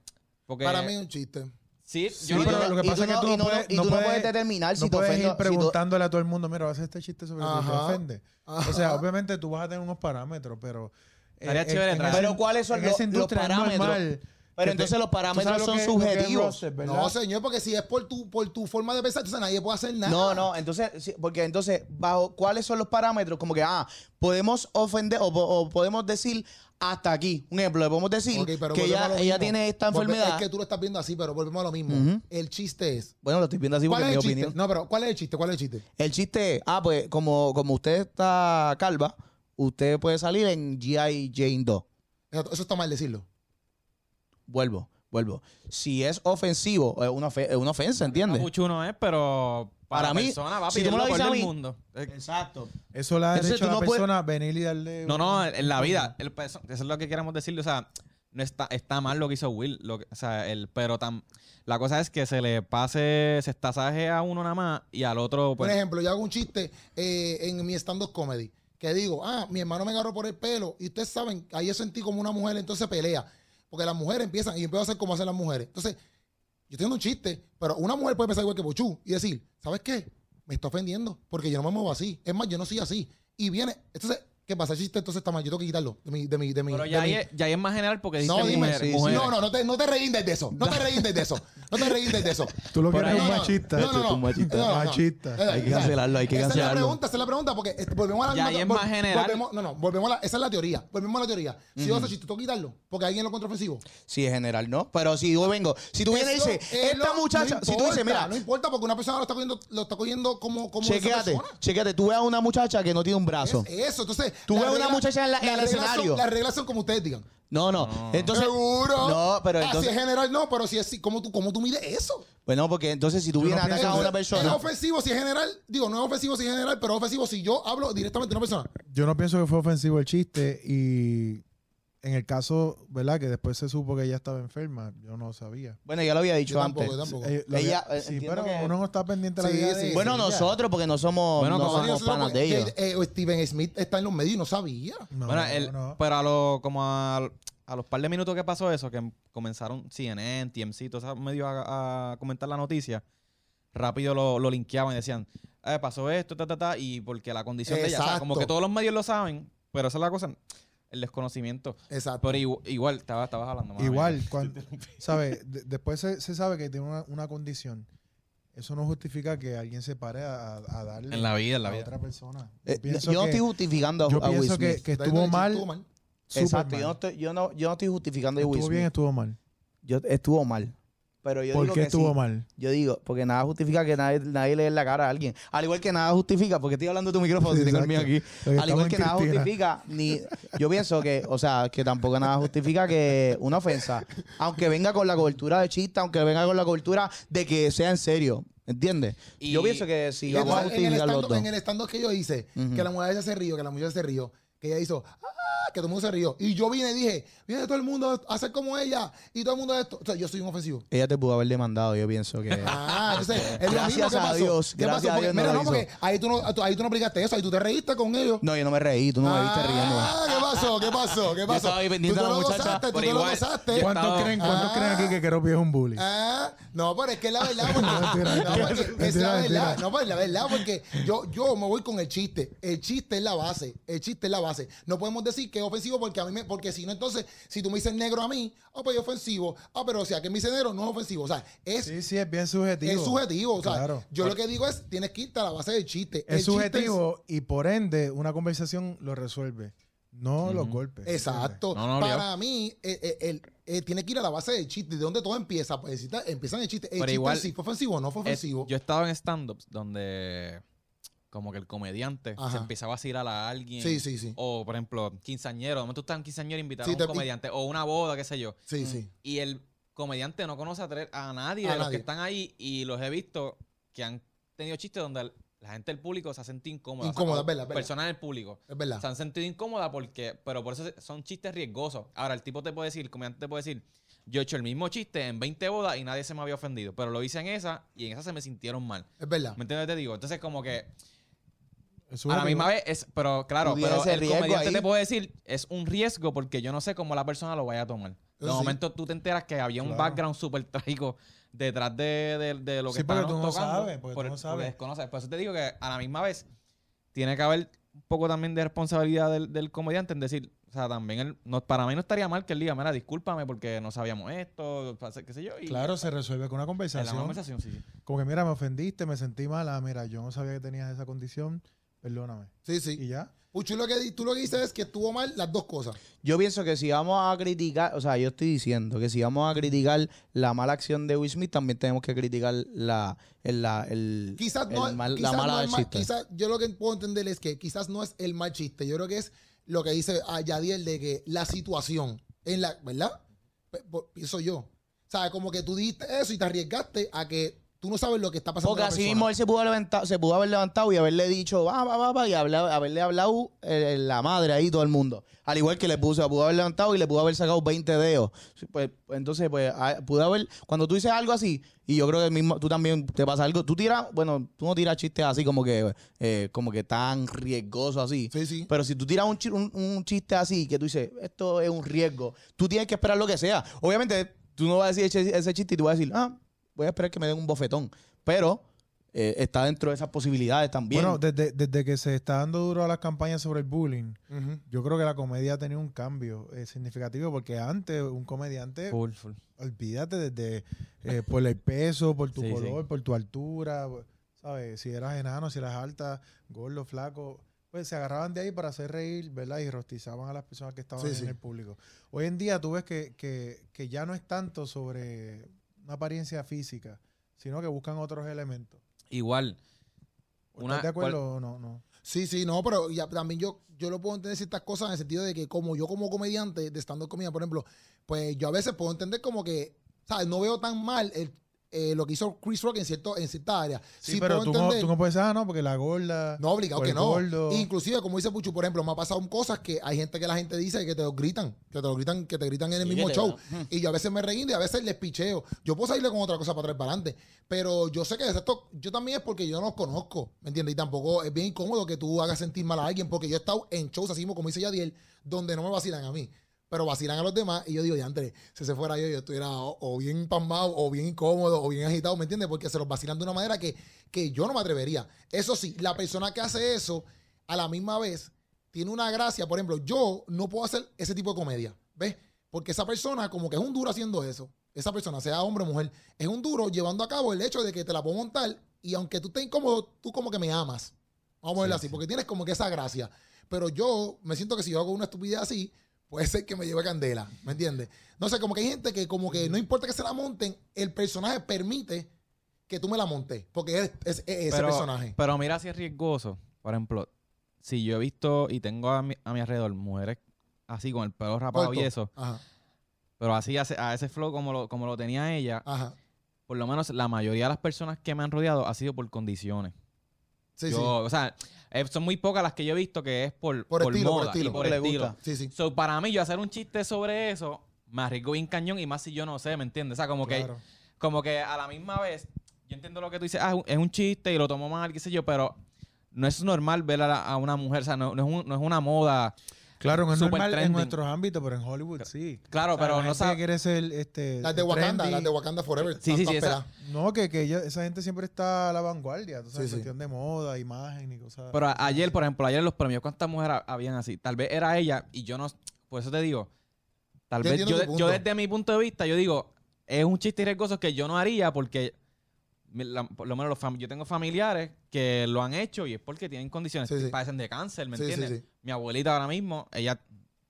porque... Para mí es un chiste. sí, Sí, yo no pero digo- lo que pasa es que no- tú y no no, puedes- y no tú no puedes- puedes determinar si no te puedes ofende. ir si preguntándole a todo el mundo, mira, vas a hacer este chiste sobre ti, te Ajá. ofende. O sea, obviamente tú vas a tener unos parámetros, pero... eh, Estaría en- chévere en Pero ¿cuáles son los- esa los parámetros? normal Pero entonces te- los ¿tú parámetros son que- subjetivos. No, señor, porque si es por tu, por tu forma de pensar, entonces nadie puede hacer nada. No, no, entonces, porque entonces, bajo cuáles son los parámetros, como que, ah, podemos ofender o, po- o podemos decir hasta aquí. Un ejemplo, le podemos decir que ella, ella tiene esta enfermedad. Es que tú lo estás viendo así, pero volvemos a lo mismo. El chiste es. Bueno, lo estoy viendo así ¿Cuál porque es mi chiste? opinión. No, pero ¿cuál es el chiste? ¿Cuál es el chiste? El chiste es, ah, pues como, como usted está calva, usted puede salir en G.I. Jane 2. Eso, eso está mal decirlo. Vuelvo, vuelvo. Si es ofensivo, es una, ofe- es una ofensa, ¿entiendes? Mucho no es, pero para, Para mí, persona va a si tú me lo pedir dices a del mí- mundo. Exacto. Eso le da Entonces, derecho a tú la no puedes- persona a venir y darle... No, no, en la vida, el peso- eso es lo que queremos decirle, o sea, no está, está mal lo que hizo Will, lo que- o sea, el, pero tan, la cosa es que se le pase, se estasaje a uno nada más y al otro, Por pues, ejemplo, yo hago un chiste eh, en mi stand-up comedy que digo, ah, mi hermano me agarró por el pelo y ustedes saben, ahí yo sentí como una mujer, entonces pelea. Porque las mujeres empiezan y yo empiezo a hacer como hacen las mujeres. Entonces, yo haciendo un chiste, pero una mujer puede pensar igual que Pochú y decir, ¿sabes qué? Me está ofendiendo porque yo no me muevo así. Es más, yo no soy así. Y viene, entonces, ¿qué pasa? El chiste entonces está mal. Yo tengo que quitarlo de mi, de mi, de mi. pero de ya, mi- ahí, es- ya ahí es más general porque dice No, dime. mujer, sí, sí. mujeres. No, no, no te, no te reíndes de eso. No te reíndes de eso. No te reíndes de eso. Tú lo quieres un machista. No, no, no. Tú machista. No, no, no. Machista. Hay que cancelarlo, hay que esa es la pregunta, esa es la pregunta, porque este, volvemos a la Ya, misma- ahí es vol- más general. volvemos- no, no, volvemos a la, esa es la teoría. Volvemos a la teoría. Si yo hago chiste, tengo que quitarlo, porque alguien lo encuentra ofensivo. Sí, en general, no. Pero si yo vengo, si tú vienes y dices, es esta muchacha, si tú dices, mira, No importa, porque una persona lo está cogiendo, lo está cogiendo como, como esa chequéate, chequéate, tú ves a una muchacha que no tiene un brazo. Es eso, entonces. Tú ves una muchacha en la- en el escenario. Las reglas son como ustedes digan. No, no. Entonces, ¿Seguro? No, pero Ah, entonces- si es general, no, pero si es así, ¿cómo tú, cómo tú mides eso? bueno, porque entonces si tú vienes a atacar a una Es persona, ofensivo si es general. Digo, no es ofensivo si es general, pero es ofensivo si yo hablo directamente a una persona. Yo no pienso que fue ofensivo el chiste y en el caso, ¿verdad? Que después se supo que ella estaba enferma, yo no sabía. bueno, ya lo había dicho Yo antes. tampoco, yo tampoco. Eh, Ella, eh, sí, pero que- uno no está pendiente de la Sí, vida sí, de sí. Bueno, nosotros, porque no somos, Bueno, no somos panas de ellos. eh, eh, Steven Smith está en los medios y no sabía. No, Bueno, no. pero a lo, como a, a los par de minutos que pasó eso, que comenzaron CNN, TMC, todos esos medios a, a comentar la noticia, rápido lo, lo linkeaban y decían, eh, pasó esto, ta, ta, ta, y porque la condición de ella, o sea, como Exacto. que todos los medios lo saben, pero esa es la cosa, el desconocimiento. Exacto. Pero igu- igual, estaba, estabas hablando. mala Igual, cuando, ¿sabes? De- después se, se sabe que tiene una, una condición. Eso no justifica que alguien se pare a, a darle En la vida, en la a vida. otra persona. Eh, Yo pienso yo no que, estoy justificando a, yo a Will pienso que, Smith. que David estuvo mal. estuvo mal. Exacto, mal. yo no, estoy, yo, no, yo no estoy justificando a Will ¿Estuvo bien Smith. estuvo mal? Yo, estuvo mal. Pero yo ¿Por digo qué que estuvo sí. mal? Yo digo, porque nada justifica que nadie, nadie le dé la cara a alguien. Al igual que nada justifica, porque estoy hablando de tu micrófono si tengo el mío aquí. Porque Al igual que nada Cristina. justifica, ni. Yo pienso que, o sea, que tampoco nada justifica que una ofensa, aunque venga con la cobertura de chiste, aunque venga con la cobertura de que sea en serio. ¿Entiendes? Y- yo pienso que si vamos a entonces, en el justificar los stand dos. en el stand que yo hice, que la mujer se rió, que la mujer se rió, que ella hizo, que todo el mundo se rió. Y yo vine y dije, viene todo el mundo a hacer como ella y todo el mundo esto. O sea, yo soy un ofensivo. Ella te pudo haber demandado, yo pienso que. Ah, entonces, es lo Gracias mismo que a pasó. Dios, ¿Qué gracias pasó? a Porque, Dios no mira, no, porque ahí tú no, tú- ahí tú no aplicaste eso, ahí tú te reíste con ellos. No, yo no me reí, tú no me viste riendo. Ah, ¿qué pasó? ¿Qué pasó? ¿Qué pasó? estaba ahí pendiente tú a te la lo muchacha, gozaste, tú pero te lo igual, gozaste. yo ¿Cuántos estaba- creen, cuántos Ah. creen aquí que Keropi es un bully? Ah, no, pero es que es la verdad, porque, no, porque es la verdad, no, pues es la verdad, porque yo, yo me voy con el chiste. El chiste es la base, el chiste es la base. No podemos decir que es ofensivo porque a mí me, porque si no, entonces, si tú me dices negro a mí, ah, pues es ofensivo. Ah, pero o sea, que me dice negro no es ofensivo. O sea, es, Sí, sí, es bien subjetivo. es subjetivo. O sea, Claro. yo lo que digo es, tienes que irte a la base del chiste. El Es chiste subjetivo y por ende una conversación lo resuelve. No los Ujú. golpes. Exacto. No, no, Para mí, eh, eh, el- eh, tiene que ir a la base del chiste, de donde todo empieza. Pues si está- empiezan el chiste. El Pero chiste igual- sí fue ofensivo o no fue ofensivo. yo he estado en stand-ups donde como que el comediante Ajá. se empezaba a vacilar a alguien. sí, sí, sí. O, por ejemplo, quinceañero. Donde tú estás en quinceañero invitado Sí, a te- un comediante. O una boda, qué sé yo. Sí, sí. Y el comediante no conoce a, nadie A de los que están ahí. Y los he visto que han tenido chistes donde la gente del público se ha sentido incómoda. Incómoda, o verdad, es verdad. Personas del público. Es verdad. Se han sentido incómoda porque, pero por eso son chistes riesgosos. Ahora, el tipo te puede decir, el comediante te puede decir, yo he hecho el mismo chiste en 20 bodas y nadie se me había ofendido. Pero lo hice en esa y en esa se me sintieron mal. Es verdad. ¿Me entiendes? Te digo. Entonces, como que A la misma vez es, pero claro, pero el comediante ahí. te puede decir, es un riesgo porque yo no sé cómo la persona lo vaya a tomar. De sí. momento tú te enteras que había un background súper trágico detrás de, de- de lo que Sí, porque tú no tocando. sabes, porque tú no sabes. desconoces. Por eso te digo que a la misma vez tiene que haber un poco también de responsabilidad del, del comediante en decir, o sea, también él, no, para mí no estaría mal que él diga, mira, discúlpame porque no sabíamos esto, qué sé yo. Y Claro, se resuelve con una en la conversación. conversación, sí, sí. Como que, mira, me ofendiste, me sentí mal. Ah, mira, yo no sabía que tenías esa condición. Perdóname. Sí, sí. Y ya. Puchu, lo que, tú lo que dices es que estuvo mal las dos cosas. Yo pienso que si vamos a criticar, o sea, yo estoy diciendo que si vamos a criticar la mala acción de Will Smith, también tenemos que criticar la, el, la, el, Quizás el no, mal- quizás la mala no del mal- chiste. quizás yo lo que puedo entender es que quizás no es el mal chiste. Yo creo que es lo que dice a Yadiel de que la situación en la, ¿verdad? Pienso yo. O sea, como que tú dijiste eso y te arriesgaste a que tú no sabes lo que está pasando. Porque así mismo él se pudo, haber levantado, se pudo haber levantado y haberle dicho, va, va, va, va, y habla- haberle hablado eh, la madre ahí, todo el mundo. Al igual que le puso, pudo haber levantado y le pudo haber sacado 20 dedos. Sí, Pues, entonces, pues, ah, pudo haber, cuando tú dices algo así, y yo creo que mismo, tú también te pasa algo, tú tiras, bueno, tú no tiras chistes así como que, eh, como que tan riesgoso así. Sí, sí. Pero si tú tiras un, un- un chiste así, que tú dices, esto es un riesgo, tú tienes que esperar lo que sea. Obviamente, tú no vas a decir ese, ese chiste y tú vas a decir, ah, voy a esperar que me den un bofetón. Pero eh, está dentro de esas posibilidades también. Bueno, desde, desde que se está dando duro a las campañas sobre el bullying, yo creo que la comedia ha tenido un cambio eh, significativo porque antes un comediante, Full, full. olvídate desde eh, por el peso, por tu Sí, sí. color, por tu altura, ¿sabes? Si eras enano, si eras alta, gordo, flaco, pues se agarraban de ahí para hacer reír, ¿verdad? Y rostizaban a las personas que estaban Sí, en sí. el público. Hoy en día tú ves que, que, que ya no es tanto sobre una apariencia física, sino que buscan otros elementos. Igual. Una- ¿Estás de acuerdo o no? no? Sí, sí, no, pero ya, también yo, yo lo puedo entender ciertas cosas en el sentido de que como yo como comediante de stand-up comida, por ejemplo, pues yo a veces puedo entender como que, ¿sabes? No veo tan mal el, eh, lo que hizo Chris Rock en, cierto, en cierta área. Sí, pero tú no, tú no puedes decir, ah, no, porque la gorda. No, obligado o que el no. gordo. Inclusive, como dice Puchu, por ejemplo, me ha pasado cosas que hay gente que la gente dice que te lo gritan, que te lo gritan, que te gritan en el Sí, mismo show. Y yo a veces me reguindo y a veces les picheo. Yo puedo salirle con otra cosa para atrás para adelante. Pero yo sé que esto, yo también es porque yo no los conozco, ¿me entiendes? Y tampoco es bien incómodo que tú hagas sentir mal a alguien, porque yo he estado en shows así mismo, como dice Yadiel, donde no me vacilan a mí. Pero vacilan a los demás y yo digo, ya Andrés, si se fuera yo, yo estuviera o, o bien pasmado, o bien incómodo, o bien agitado, ¿me entiendes? Porque se los vacilan de una manera que, que yo no me atrevería. Eso sí, la persona que hace eso, a la misma vez, tiene una gracia. Por ejemplo, yo no puedo hacer ese tipo de comedia, ¿ves? Porque esa persona como que es un duro haciendo eso. Esa persona, sea hombre o mujer, es un duro llevando a cabo el hecho de que te la puedo montar y aunque tú estés incómodo, tú como que me amas. Vamos a verlo Sí, así, porque tienes como que esa gracia. Pero yo me siento que si yo hago una estupidez así, puede ser que me lleve candela, ¿me entiendes? No sé, como que hay gente que como que no importa que se la monten, el personaje permite que tú me la montes, porque es, es- es ese personaje. Pero mira si es riesgoso. Por ejemplo, si yo he visto y tengo a mi, a mi alrededor mujeres así con el pelo rapado Corto. y eso, Ajá, pero así a ese, a ese flow como lo, como lo tenía ella, ajá. por lo menos la mayoría de las personas que me han rodeado ha sido por condiciones. Sí, yo, sí. O sea, Eh, son muy pocas las que yo he visto que es por, Por estilo, por moda estilo. y por Le estilo. gusta. Sí, sí. So, para mí, yo hacer un chiste sobre eso, me arriesgo bien cañón y más si yo no sé, ¿me entiendes? O sea, como que como que a la misma vez, yo entiendo lo que tú dices, ah, es un chiste y lo tomo mal, qué sé yo, pero no es normal ver a, la- a una mujer, o sea, no, no es, un- no es una moda. Claro, no es Super normal en trending. nuestros ámbitos, pero en Hollywood sí. Claro, O sea, pero la no sabe. quiere ser este Las de Wakanda, trendy. las de Wakanda Forever. Sí, sí, sí, esa-. No, que, que ella- esa gente siempre está a la vanguardia, sabes, Sí, sí. cuestión de moda, imagen y cosas. Pero ayer, por ejemplo, ayer en los premios, ¿cuántas mujeres habían así? Tal vez era ella y yo no. Por eso te digo. Tal Yo vez yo, desde mi punto de vista, yo digo, es un chiste riesgoso que yo no haría porque. La- por lo menos los fam- yo tengo familiares que lo han hecho y es porque tienen condiciones, Sí, sí. padecen de cáncer, ¿me Sí, entiendes? sí. Mi abuelita ahora mismo, ella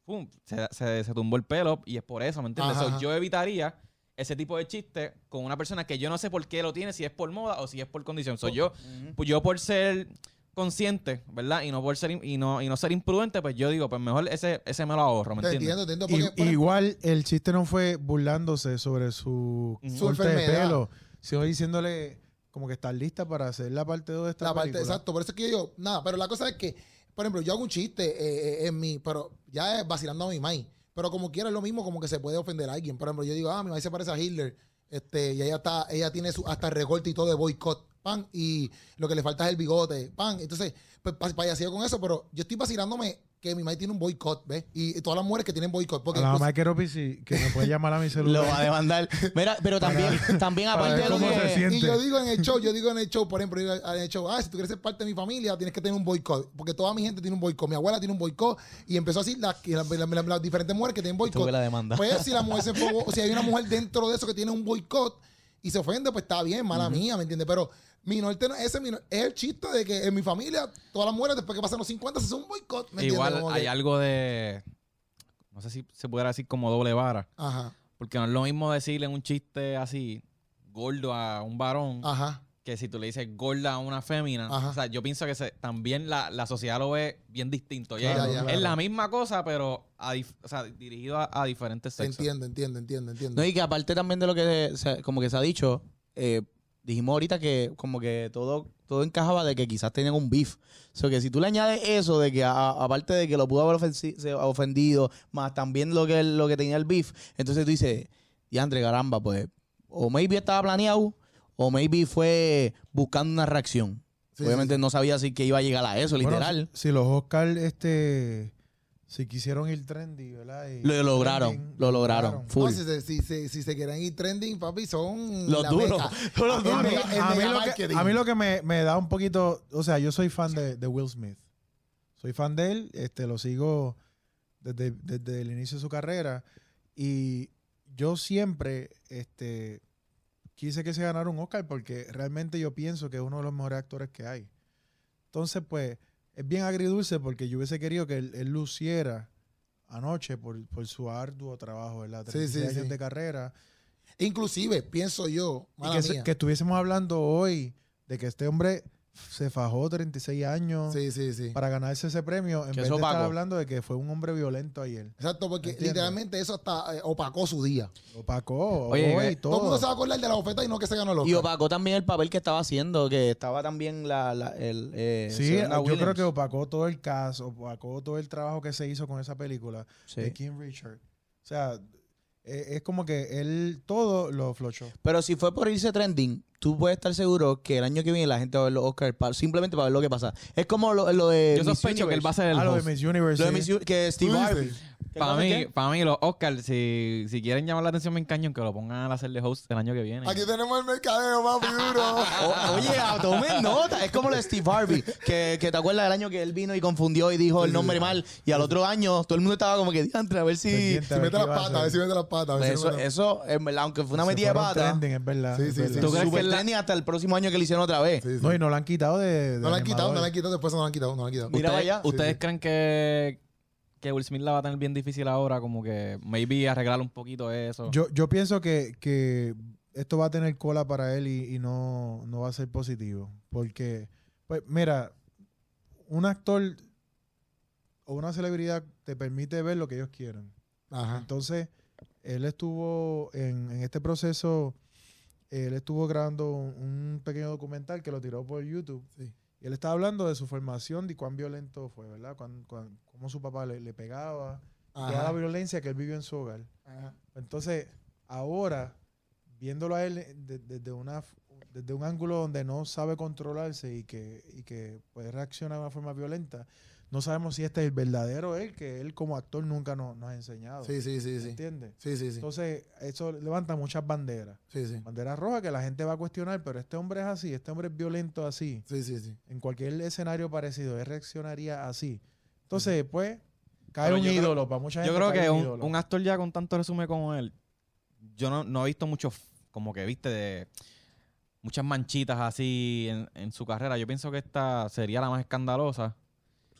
pum, se, se- se tumbó el pelo y es por eso, ¿me entiendes? Ajá, So, ajá. yo evitaría ese tipo de chiste con una persona que yo no sé por qué lo tiene, si es por moda o si es por condición. So, yo, pues yo por ser consciente, ¿verdad? Y no por ser im- y no, y no ser imprudente, pues yo digo, pues mejor ese, ese me lo ahorro, ¿me entiendes? entiendo, entiendo. Y- por- igual el chiste no fue burlándose sobre su, Su corte de pelo, sino diciéndole como que está lista para hacer la parte 2 de esta la parte, película. exacto, por eso es que yo nada, pero la cosa es que, por ejemplo, yo hago un chiste eh, eh, en mi, pero ya es vacilando a mi mai, pero como quiera es lo mismo, como que se puede ofender a alguien. Por ejemplo, yo digo, ah, mi mai se parece a Hitler, este, y ella está, ella tiene su, hasta recorte y todo de boicot, pan, y lo que le falta es el bigote, pan. Entonces, pues pa- payaseo con eso, pero yo estoy vacilándome que mi mai tiene un boicot, ¿ves? Y, y todas las mujeres que tienen boicot, porque la mamá de Keropi, sí, que me puede llamar a mi Lo celular. va a demandar. Mira, pero también, también aparte de lo que... Y yo digo en el show, yo digo en el show, por ejemplo, en el show, ah, si tú quieres ser parte de mi familia, tienes que tener un boicot. Porque toda mi gente tiene un boicot. Mi abuela tiene un boicot. Y empezó así las, las, las- diferentes mujeres que tienen boicot. Tuve la demanda. Pues si la mujer se enfocó, o si hay una mujer dentro de eso que tiene un boicot y se ofende, pues está bien, mala mía, ¿me entiendes? Pero mi norte no- ese es el chiste de que en mi familia, todas las mujeres después que pasan los 50 se hacen un boicot. Igual hay que- algo de. No sé si se pudiera decir como doble vara. Ajá, Porque no es lo mismo decirle un chiste así, gordo a un varón, ajá. Que si tú le dices gorda a una fémina. Ajá. O sea, yo pienso que se- también la, la sociedad lo ve bien distinto. Es- Claro, es, la misma cosa, pero a dif- o sea, dirigido a, a diferentes sexos. Entiendo, entiendo, entiendo, entiendo. No, y que aparte también de lo que se- como que se ha dicho, eh, dijimos ahorita que como que todo, todo encajaba de que quizás tenían un beef. O sea, que si tú le añades eso de que a- aparte de que lo pudo haber ofendido, más también lo que, lo que tenía el beef, entonces tú dices, y Andre, caramba, pues, o maybe estaba planeado, o maybe fue buscando una reacción. Sí, Obviamente sí, no sabía si que iba a llegar a eso, Bueno, literal. si, si los Oscars, este, si quisieron ir trendy, ¿verdad? Y Lo lograron, trending, lo lograron. Full. No, si, se, si, se- si se quieren ir trending, papi, son Los duros, los duros. Mí lo que, a mí lo que me, me da un poquito, o sea, yo soy fan de, de Will Smith. Soy fan de él, este, lo sigo desde, desde el inicio de su carrera y yo siempre este, quise que se ganara un Oscar porque realmente yo pienso que es uno de los mejores actores que hay. Entonces, pues, es bien agridulce porque yo hubiese querido que él, él luciera anoche por, por su arduo trabajo, ¿verdad? Sí, 36 sí, años sí. de carrera. Inclusive, pienso yo, Y mala que, se- mía. que estuviésemos hablando hoy de que este hombre se fajó 36 años Sí, sí, sí. para ganarse ese premio en Que vez eso de estar hablando de que fue un hombre violento ayer. Exacto, porque ¿Entiendes? literalmente eso hasta eh, opacó su día. Opacó, Oye, hoy, que todo. Todo el mundo se va a acordar de la oferta y no que se ganó el Oscar. Y opacó también el papel que estaba haciendo, que estaba también la, la- el... eh, Sí, yo creo que opacó todo el caso, opacó todo el trabajo que se hizo con esa película Sí. de King Richard. O sea, eh, es como que él todo lo flochó. Pero si fue por irse trending, tú puedes estar seguro que el año que viene la gente va a ver los Oscars pa- simplemente para ver lo que pasa. Es como lo, lo de Yo Miss sospecho que él va a Universe. ser el Ah, lo de host. Miss Universe. Lo de. Miss U- que Steve ¿Tú Harvey. Para mí, para mí, los Oscars, si, si quieren llamar la atención bien cañón, que lo pongan a hacerle host el año que viene. Aquí tenemos el mercadeo, papi, duro. O- oye, tomen nota. Es como lo de Steve Harvey. Que, que te acuerdas del año que él vino y confundió y dijo el nombre mal. Y al otro año todo el mundo estaba como que diantre, a ver si. Si mete las patas, a ver si hacer. mete las patas. a ver si Eso, mete- eso, en verdad, aunque fue una Se metida de pata. trending, es verdad. Sí, es sí, sí. ¿Tú crees Super que la- trending hasta el próximo año que lo hicieron otra vez. Sí, sí. No, y no lo han quitado de. de No la han quitado, no la han quitado, después no la han quitado, no la han quitado. Mira ¿Ustedes, vaya. ¿ustedes creen que, que Will Smith la va a tener bien difícil ahora? Como que maybe arreglar un poquito eso. Yo, yo pienso que, que esto va a tener cola para él y, y no, no va a ser positivo. Porque, pues, mira, un actor o una celebridad te permite ver lo que ellos quieren. Ajá. Entonces, él estuvo en, en este proceso, él estuvo grabando un, un pequeño documental que lo tiró por YouTube. Sí. Y él estaba hablando de su formación, de cuán violento fue, ¿verdad? Cuán, cuán- cómo su papá le, le pegaba, toda la violencia que él vivió en su hogar. Ajá. Entonces, ahora, viéndolo a él de- desde, una, desde un ángulo donde no sabe controlarse y que, y que puede reaccionar de una forma violenta, no sabemos si este es el verdadero él, que él como actor nunca nos, nos ha enseñado. Sí, sí, sí, sí. ¿Entiendes? Sí, sí, sí. Entonces, eso levanta muchas banderas. Sí, sí. Banderas rojas que la gente va a cuestionar, pero este hombre es así, este hombre es violento así. Sí, sí, sí. En cualquier escenario parecido, él reaccionaría así. Entonces, pues, cae Pero un creo- ídolo para mucha gente. Yo creo que un, ídolo. un actor ya con tanto resumen como él, yo no, no he visto mucho, como que viste, de muchas manchitas así en, en su carrera. Yo pienso que esta sería la más escandalosa.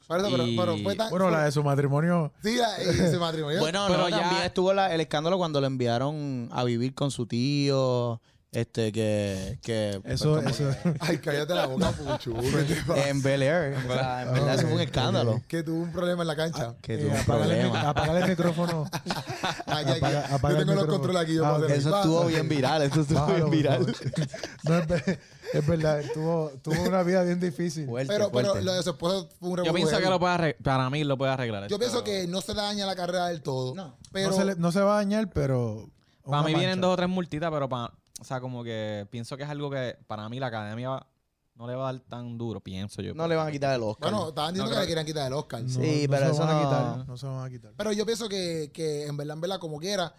Por eso, pero, Y- pero fue tan. Bueno, la de su matrimonio. Sí, la- y ese matrimonio. Bueno, Pero no, ya- también estuvo la- el escándalo cuando lo enviaron a vivir con su tío, este, que... que pues, Eso, como eso. Ay, cállate la boca, Puchu. ¿Qué te pasa? En Bel Air. O sea, en verdad, eso fue un escándalo. Que tuvo un problema en la cancha. Que Eh, tuvo un apágale, el, mic- problema. apágale el micrófono. Aquí, aquí. apaga- apaga yo el tengo los micrófono. controles aquí. Yo Ah, puedo hacer- Eso estuvo bien viral, eso estuvo Bájalo, bien por viral. favor. No, ver- es verdad, tuvo, tuvo una vida bien difícil. Fuerte, Pero, pero lo de su esposa fue un Yo pienso que lo puede arreglar, para mí lo puede arreglar. Yo esto. pienso que no se le daña la carrera del todo. No. Pero no, se le- no se va a dañar, pero. Para mí vienen dos o tres multitas, pero para, o sea, como que pienso que es algo que para mí la academia va- no le va a dar tan duro, pienso yo. No le van a quitar el Oscar. bueno, estaban diciendo No que creo- le querían quitar el Oscar. No, Sí, no pero se lo eso van a no- quitar. No se lo van a quitar. Pero yo pienso que, que en verdad, en verdad, como quiera,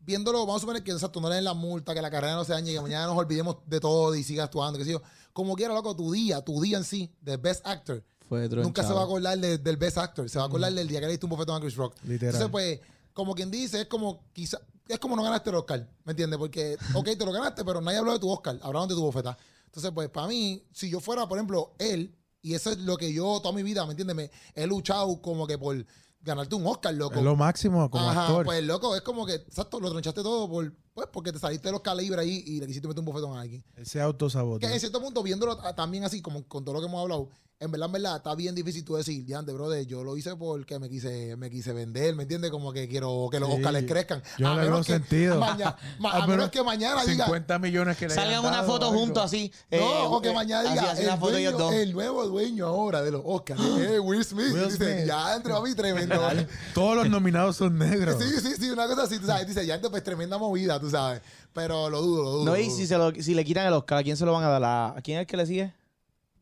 viéndolo, vamos a suponer que exacto, no le den la multa, que la carrera no se dañe, que mañana nos olvidemos de todo y siga actuando, que sé yo. Como quiera, loco, tu día, tu día en sí, de Best Actor, Fue nunca se va a acordar de- del Best Actor, se va a acordar del día que le diste un bofetón a Chris Rock. Literal. Entonces, pues, como quien dice, es como quizá, es como no ganaste el Oscar, ¿me entiendes? Porque, ok, te lo ganaste, pero nadie habló de tu Oscar, hablaron de tu bofeta. Entonces, pues, para mí, si yo fuera, por ejemplo, él, y eso es lo que yo toda mi vida, ¿me entiendes? Me, he luchado como que por ganarte un Oscar, loco. es lo máximo como Ajá, actor. pues loco, es como que, exacto, lo tronchaste todo por, pues, porque te saliste de los calibres ahí y le quisiste meter un bofetón a alguien. Él se autosabotea. Que en cierto punto, viéndolo también así, como con todo lo que hemos hablado, en verdad, en verdad, está bien difícil tú decir, diante, brother, yo lo hice porque me quise, me quise vender, ¿me entiendes? Como que quiero que los Sí, Oscars crezcan. yo no A le menos veo que sentido. maña- ma- A a menos que mañana diga, 50 millones que le Salgan una foto algo. juntos así. no, eh, o que eh, mañana diga, así el, la foto ellos dueño, dos. el nuevo dueño ahora de los Oscars, eh, Will Smith. Will Y dice, Smith. ya, entre a mí, tremendo. Todos los nominados son negros. Sí, sí, sí, una cosa así, tú sabes. Dice, ya, pues tremenda movida, tú sabes. Pero lo dudo, lo dudo. No, y si, se lo, si le quitan el Oscar, ¿a quién se lo van a dar? ¿A, ¿a quién es el que le sigue?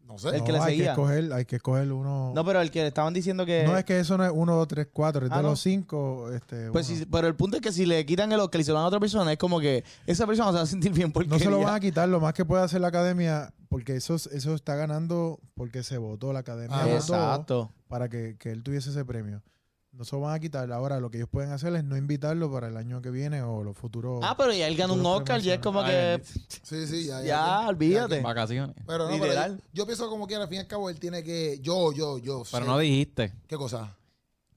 No sé. el que le No, hay que escoger, hay que escoger uno. No, pero el que le estaban diciendo que... No, es que eso no es uno, dos, tres, cuatro. Es Ah, de no. los cinco. Este, Pues sí, pero el punto es que si le quitan el Oscar y se lo dan a otra persona, es como que esa persona se va a sentir bien porque no se lo van a quitar. Lo más que puede hacer la academia, porque eso, es- eso está ganando porque se votó. La academia votó Exacto. para que, que él tuviese ese premio. No se lo van a quitar. Ahora lo que ellos pueden hacer es no invitarlo para el año que viene o los futuros. Ah, pero ya él ganó un Oscar, ya es como Ay, que... Sí, sí, ya. Ya, olvídate. Vacaciones. Pero no, pero Literal. yo, yo pienso como que al fin y al cabo él tiene que. Yo, yo, yo. Pero sé- no dijiste. ¿Qué cosa?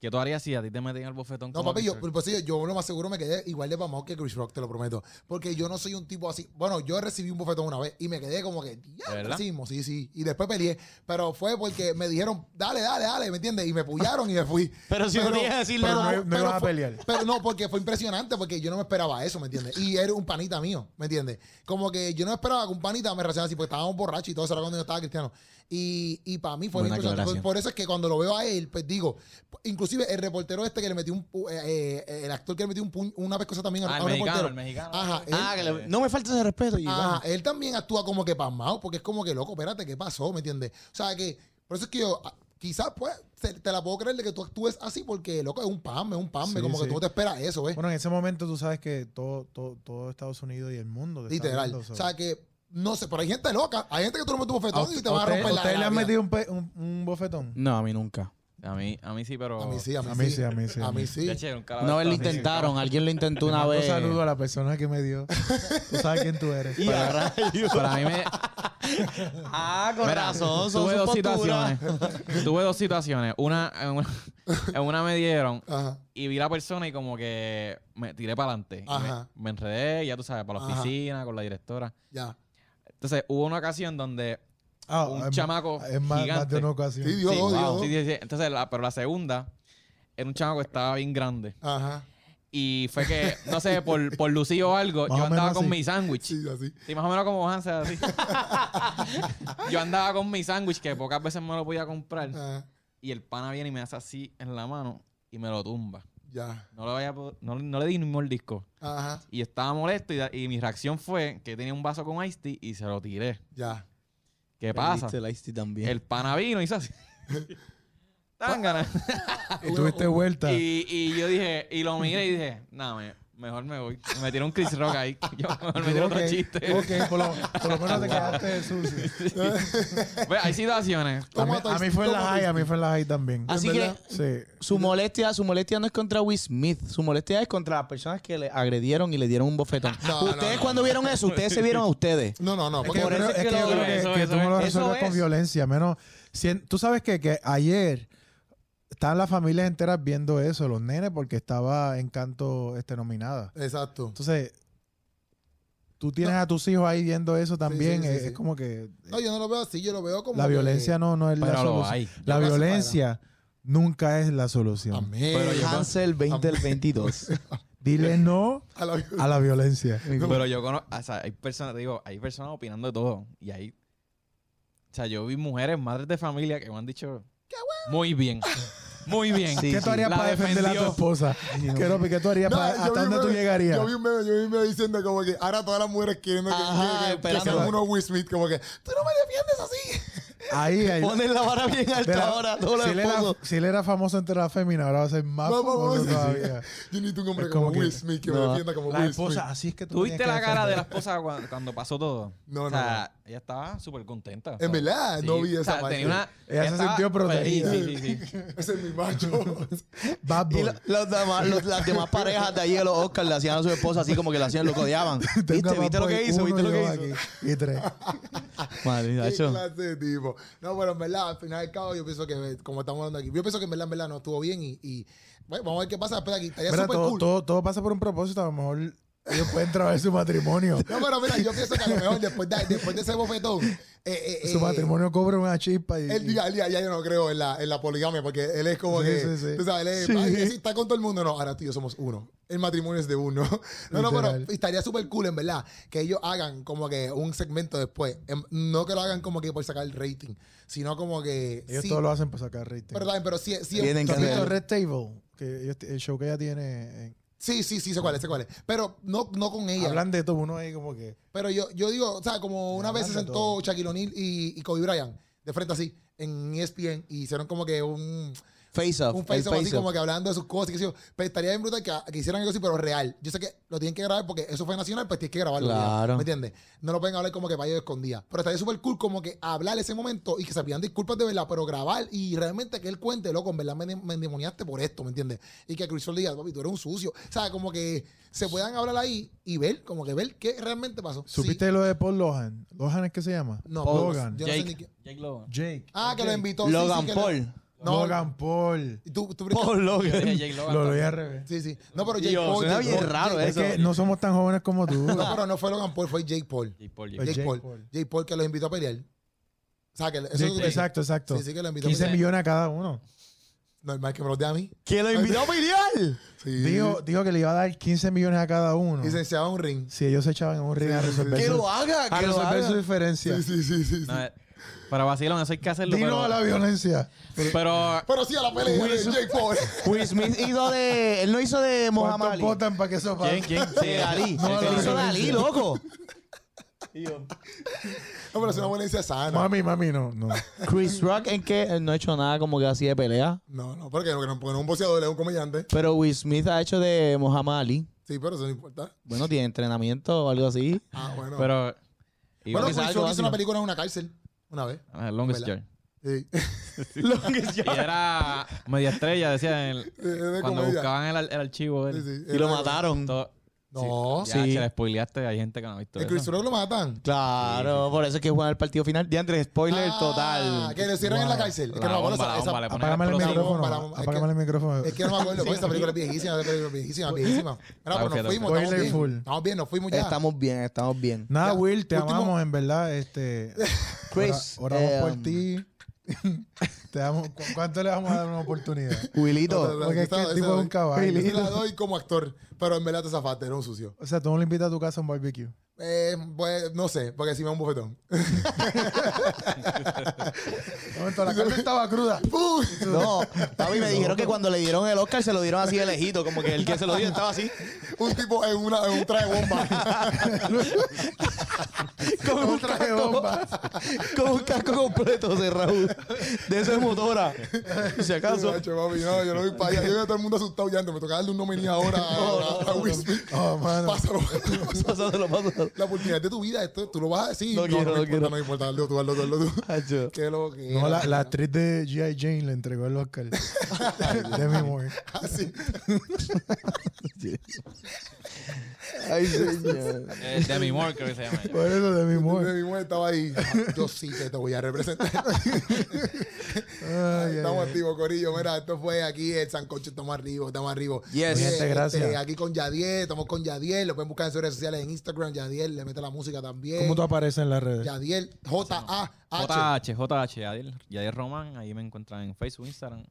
¿Qué tú harías si a ti te metían el bofetón? No, papi, yo, pues sí, yo lo más seguro me quedé igual de pamado que Chris Rock, te lo prometo. Porque yo no soy un tipo así. Bueno, yo recibí un bofetón una vez y me quedé como que, ya, sí, sí. Y después peleé. Pero fue porque me dijeron, dale, dale, dale, ¿me entiendes? Y me pullaron y me fui. Pero si no tienes que decirle pero nada. no, no ibas a pelear. Pero no, porque fue impresionante, porque yo no me esperaba eso, ¿me entiendes? Y era un panita mío, ¿me entiendes? Como que yo no esperaba que un panita me reaccionara así, porque estábamos borrachos y todo eso era cuando yo estaba cristiano. Y, y para mí fue Buena impresionante. Por, eso es que cuando lo veo a él, pues digo, inclusive el reportero este que le metió un, eh, eh, el actor que le metió un puñ- una pescosa también Ah, a el un mexicano, reportero. el mexicano. Ajá, él- Ah, que le- no me falta ese respeto. Y Ajá, bueno. él también actúa como que pasmado, porque es como que loco, espérate, ¿qué pasó? ¿Me entiendes? O sea que, por eso es que yo, ah, quizás pues, se- te la puedo creer de que tú actúes así, porque loco, es un pambe, es un pambe, Sí, como que tú no te esperas eso, ¿ves? Bueno, en ese momento tú sabes que todo, todo, todo Estados Unidos y el mundo. te está Literal. viendo, O sea que, no sé, pero hay gente loca, hay gente que tú le metes un ¿A bofetón y te va a romper la usted le han metido un, pe- un- un bofetón? No, a mí nunca. A mí, a mí sí, pero... A mí sí, a mí, A mí sí. sí, a mí sí, a mí sí. Ya, che, Una vez lo intentaron, alguien lo intentó una Un vez. saludo a la persona que me dio. Tú sabes quién tú eres. Y a rayos. Para mí me... Ah, con Mira, razón, son tuve sus dos posturas. situaciones. tuve dos situaciones. Una, en una, en una me dieron Ajá. y vi la persona y como que me tiré para adelante. Ajá. Me, me enredé, ya tú sabes, para la Ajá. oficina, con la directora. Ya. Entonces, hubo una ocasión donde Ah, un es- chamaco Es más, más de gigante. una ocasión. Sí, Dios, Sí, Dios, wow. Dios. Sí, sí, sí. Entonces, la- pero la segunda era un chamaco que estaba bien grande. Ajá. Y fue que, no sé, por, por lucir o algo, Más yo andaba con así. mi sándwich. Sí, así. Sí, más o menos como Hansa, así. yo andaba con mi sándwich, que pocas veces me lo podía comprar. Ah, Y el pana viene y me hace así en la mano y me lo tumba. Ya. No, lo vaya, no, no le di ni un mordisco. Ajá. Y estaba molesto y, y mi reacción fue que tenía un vaso con iced tea y se lo tiré. Ya. ¿Qué pasa? El Ice Tea también. El pana vino y hizo así. Tángana. Y tuviste vuelta. Y, y yo dije, y lo miré y dije, nada, me- mejor me voy. Me tiró un Chris Rock ahí. Yo mejor me tiré otro chiste. Ok, por lo, por lo menos te quedaste sucio. Pues, hay situaciones. A mí, Toma a mí fue en la high, a mí fue en la high también. Así ¿En que? Sí. su molestia, su molestia no es contra Will Smith, su molestia es contra las personas que le agredieron y le dieron un bofetón. No, ustedes no, no. cuando vieron eso, ustedes se vieron a ustedes. No, no, no. Es que, yo por creo, eso es es que que yo lo- creo que, eso- que eso tú no lo es- resuelves con violencia. Menos, si- tú sabes que, que ayer estaban las familias enteras viendo eso, los nenes, porque estaba Encanto este, nominada. Exacto. Entonces, tú tienes a tus hijos ahí viendo eso también. sí, sí, es, sí. es como que No, yo no lo veo así, yo lo veo como. la que- violencia no, no es la Pero solución. hay. La Yo violencia nunca es la solución. Amén. Pero Hansel 20 del 22. Dile no A la- a la violencia. Pero yo conozco, o sea, hay personas, digo, hay personas opinando de todo. Y hay, o sea, yo vi mujeres, madres de familia que me han dicho, muy bien, muy bien. Sí, ¿Qué tú harías La para defender a tu esposa? ¿Qué, Ropi, ¿Qué tú harías No, para, hasta dónde tú llegarías? Yo vi un meme, yo vi un meme diciendo como que ahora todas las mujeres quieren que, que, que, sean unos Will Smith, como que tú no me defiendes así. Ahí, ahí. Ponen la vara bien alta Mira, ahora, todos los si, él era, si él era famoso entre las féminas, ahora va a ser más No, famoso vamos, sí, sí. todavía. Yo necesito un hombre como, como que- Will Smith que me No. defienda como La Will esposa, Smith. así es que tú ¿Tuviste la cara de la esposa cuando, cuando pasó todo? No, o no, sea, ella estaba súper contenta. En verdad, no vi o sea, esa parte. tenía una, Ella se estaba sintió protegida. feliz, Sí, sí, sí. Ese es mi macho. Bad Y boy. lo- los demás- los- las demás parejas de allí de los Oscars le hacían a su esposa así como que le hacían, lo ¿Viste? ¿Viste lo que hizo? ¿Viste lo y que hizo? aquí, Y tres. Madre, ¿Qué Nacho. clase de tipo? No, pero en verdad, al final del cabo, yo pienso que, como estamos hablando aquí, yo pienso que en verdad, en verdad no estuvo bien y, y bueno, vamos a ver qué pasa después de aquí. Estaría Mira, todo, cool. todo, todo pasa por un propósito. A lo mejor ellos pueden trabajar su matrimonio. No, pero mira, yo pienso que a lo mejor después de, después de ese bofetón, eh, eh, Su eh, matrimonio cobra una chispa y... Él día, él día, ya yo no creo en la, en la poligamia, porque él es como Sí, que, sí, sí. tú sabes, él es, Sí. ay, sí, está con todo el mundo. No, ahora tú y yo somos uno. El matrimonio es de uno. No, no, pero estaría súper cool, en verdad, que ellos hagan como que un segmento después. Em, No que lo hagan como que por sacar el rating, sino como que. Ellos sí, todo lo hacen para sacar rating. pero, también, pero sí, sí, Tienen ¿Tú sí, has visto hacer- Red Table? Que ellos- el show que ella tiene... en- sí, sí, sí, sé cuál es, sé cuál es. Pero no, no con ella. Hablan de todo, uno ahí como que... Pero yo, yo digo, o sea, como una vez se sentó todo. Shaquille O'Neal y, y Kobe Bryant de frente así en ESPN y hicieron como que un, Face off. un face off así off. como que hablando de sus cosas y qué sé yo. Pero estaría bien brutal que, que hicieran algo así, pero real. Yo sé que lo tienen que grabar porque eso fue nacional, pues tienes que grabarlo. ya, Claro. ¿Me entiendes? No lo pueden hablar como que ellos escondía. Pero estaría súper cool como que hablar ese momento y que se pidan disculpas de verdad, pero grabar y realmente que él cuente, loco, en verdad me, me endemoniaste por esto, ¿me entiendes? Y que Chris Paul diga, papi, tú eres un sucio. O sea, como que se puedan hablar ahí y ver, como que ver qué realmente pasó. Sí. ¿Supiste lo de Paul Lohan? ¿Lohan es que se llama? No, Logan. yo no sé ni Jake, qué- Jake Logan. Jake. Ah, que lo invitó. sí, Logan sí, que lo- Paul. No. Logan Paul. Y tú, tú- Paul Logan. Lo leí al revés. Sí, sí. No, pero Jake Dios, Paul. suena Jake bien Paul, raro Jake- Es que no somos tan jóvenes como tú. No, pero no fue Logan Paul, fue Jake Paul. Jake Paul, Jake Jake, Jake Paul. Paul. Jake Paul que los invitó a pelear. O sea, que eso Jake- es- exacto, exacto. Sí, sí, que lo invitó 15 a pelear. millones a cada uno. Normal que me los dé a mí. ¿Que lo invitó a pelear? Sí. Dijo, dijo que le iba a dar 15 millones a cada uno. Y se un ring. Si ellos se echaban en un ring a Sí, sí, resolver, Que lo haga, a que lo resolver su diferencia. Sí, sí, sí, sí. sí. No, para vacilón, eso hay que hacerlo. Dino pero, a la violencia. pero Pero sí, a la pelea de Jake Paul. Will Smith hizo de. Él no hizo de Muhammad ¿Cuántos Ali. votan para que eso pase? ¿quién? ¿Quién? Sí, De Ali. No, él hizo de Ali, loco. No, pero es una violencia sana. Mami, mami, no. no. Chris Rock en que él no ha hecho nada como que así de pelea. No, no, porque no, porque no, porque no es un boxeador, es un comediante. Pero Will Smith ha hecho de Muhammad Ali. Sí, pero eso no importa. Bueno, tiene entrenamiento o algo así. Ah, bueno. pero bueno, Chris Rock hizo una película en una cárcel. Una vez. Ah, Longest. Yard. Sí. Y era media estrella, decía en el- cuando comedia. buscaban el, el archivo Sí, sí, Y lo mataron. Todo- No. Ya, Sí. se le spoileaste, hay gente que no ha visto ¿El eso. Chris Rock lo matan? Claro, por eso es que juegan el partido final. De entre spoiler Ah, total. Que lo cierran en la Wow. cárcel. Es que La no me acuerdo la Apágame el micrófono. Apágame el micrófono. Es que no me acuerdo, porque esa película es viejísima, esa película es viejísima, viejísima. Pero nos fuimos, estamos bien. full. Estamos bien, nos fuimos ya. Estamos bien, estamos bien. Nada, Will, te amamos, en verdad. Este, Chris, ora- oramos eh, por ti. Te damos, ¿cu- ¿Cuánto le vamos a dar una oportunidad? Wilito. Porque es que el tipo es un caballo. Yo se la doy como actor, pero en verdad te zafaste, era un sucio. O sea, tú no le invitas a tu casa a un barbecue. Eh, pues, no sé, porque si me da un bofetón. Momento, la carne estaba cruda. No, papi, me dijeron que cuando le dieron el Oscar se lo dieron así de lejito, como que el que se lo dio estaba así. Un tipo en, una, en un traje bomba. Con un traje bomba. con un casco completo. De eso de motora. Si acaso. macho, papi, no, yo no voy para allá. Yo veo a todo el mundo asustado ya. Me toca darle un nominee ahora a, a, a Will Smith. Oh, mano. Pásalo. Pásatelo, pásatelo. La oportunidad de tu vida, esto, tú lo vas a decir. No quiero, me no importa, quiero. No me importa, hazlo tú, hazlo tú, hazlo tú. Hacho. Qué lo que No, la actriz de G.I. Jane le entregó el Oscar. Demi Moore. Así. Ay, señor. Eh, Demi Moore creo que se llama. ella. Por eso Demi Moore. Mi mujer estaba ahí. Yo sí que te voy a representar. Ay, estamos ay, activos, Corillo. Mira, esto fue aquí el Sancocho. Estamos arriba, estamos arriba. Yes. Mi gente, gracias. aquí con Yadiel, estamos con Yadiel. Lo pueden buscar en sus redes sociales en Instagram. Yadiel le mete la música también. ¿Cómo tú apareces en las redes? Yadiel, J-A-H. JH, JH, Yadiel, Yadiel Román, ahí me encuentran en Facebook, Instagram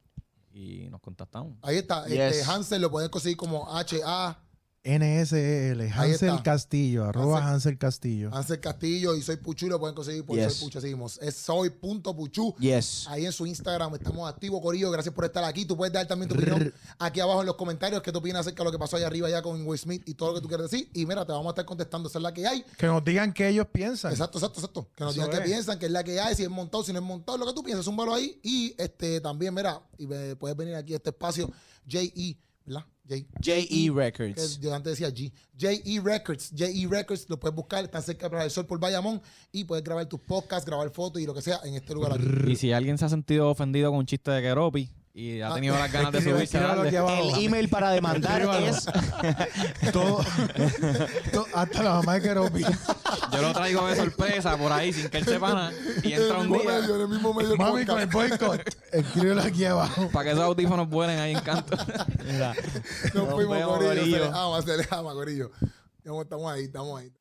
y nos contactamos. Ahí está. Yes. Este, Hansel lo pueden conseguir como H-A. NSL, Hansel. Castillo, arroba Hansel- Hansel Castillo. Hansel Castillo y Soy Puchu. Lo pueden conseguir por Yes. Soy Puchu. Seguimos. Es soy.puchu. Yes. Ahí en su Instagram estamos activos, Corillo. Gracias por estar aquí. Tú puedes dar también tu opinión aquí abajo en los comentarios. ¿Qué tú opinas acerca de lo que pasó allá arriba ya con Will Smith y todo lo que tú quieres decir? Y mira, te vamos a estar contestando. Esa es la que hay. Que nos digan qué ellos piensan. Exacto, exacto, exacto. Que nos Eso digan qué piensan, que es la que hay, si es montado, si no es montado, lo que tú piensas, un valor ahí. Y este también, mira, y me- puedes venir aquí a este espacio, J.E., ¿verdad? J. J.E. Que Records. yo antes decía G. J.E. Records. J.E. Records, lo puedes buscar, están cerca de Plaza del Sol por Bayamón y puedes grabar tus podcasts, grabar fotos y lo que sea en este lugar aquí. Y si alguien se ha sentido ofendido con un chiste de Keropi y ha tenido las ganas de subirse a darle. El email para demandar es Todo, todo- hasta la mamá de Keropi. yo lo traigo de sorpresa por ahí sin que él sepa nada y entra un día en el mismo medio del Mami con el podcast. boicot. Escríbelo aquí abajo. para que esos audífonos vuelen ahí en canto. Nos Nos fuimos, vemos, Corillo. Se les ama, se les ama, Corillo. Estamos ahí, estamos ahí.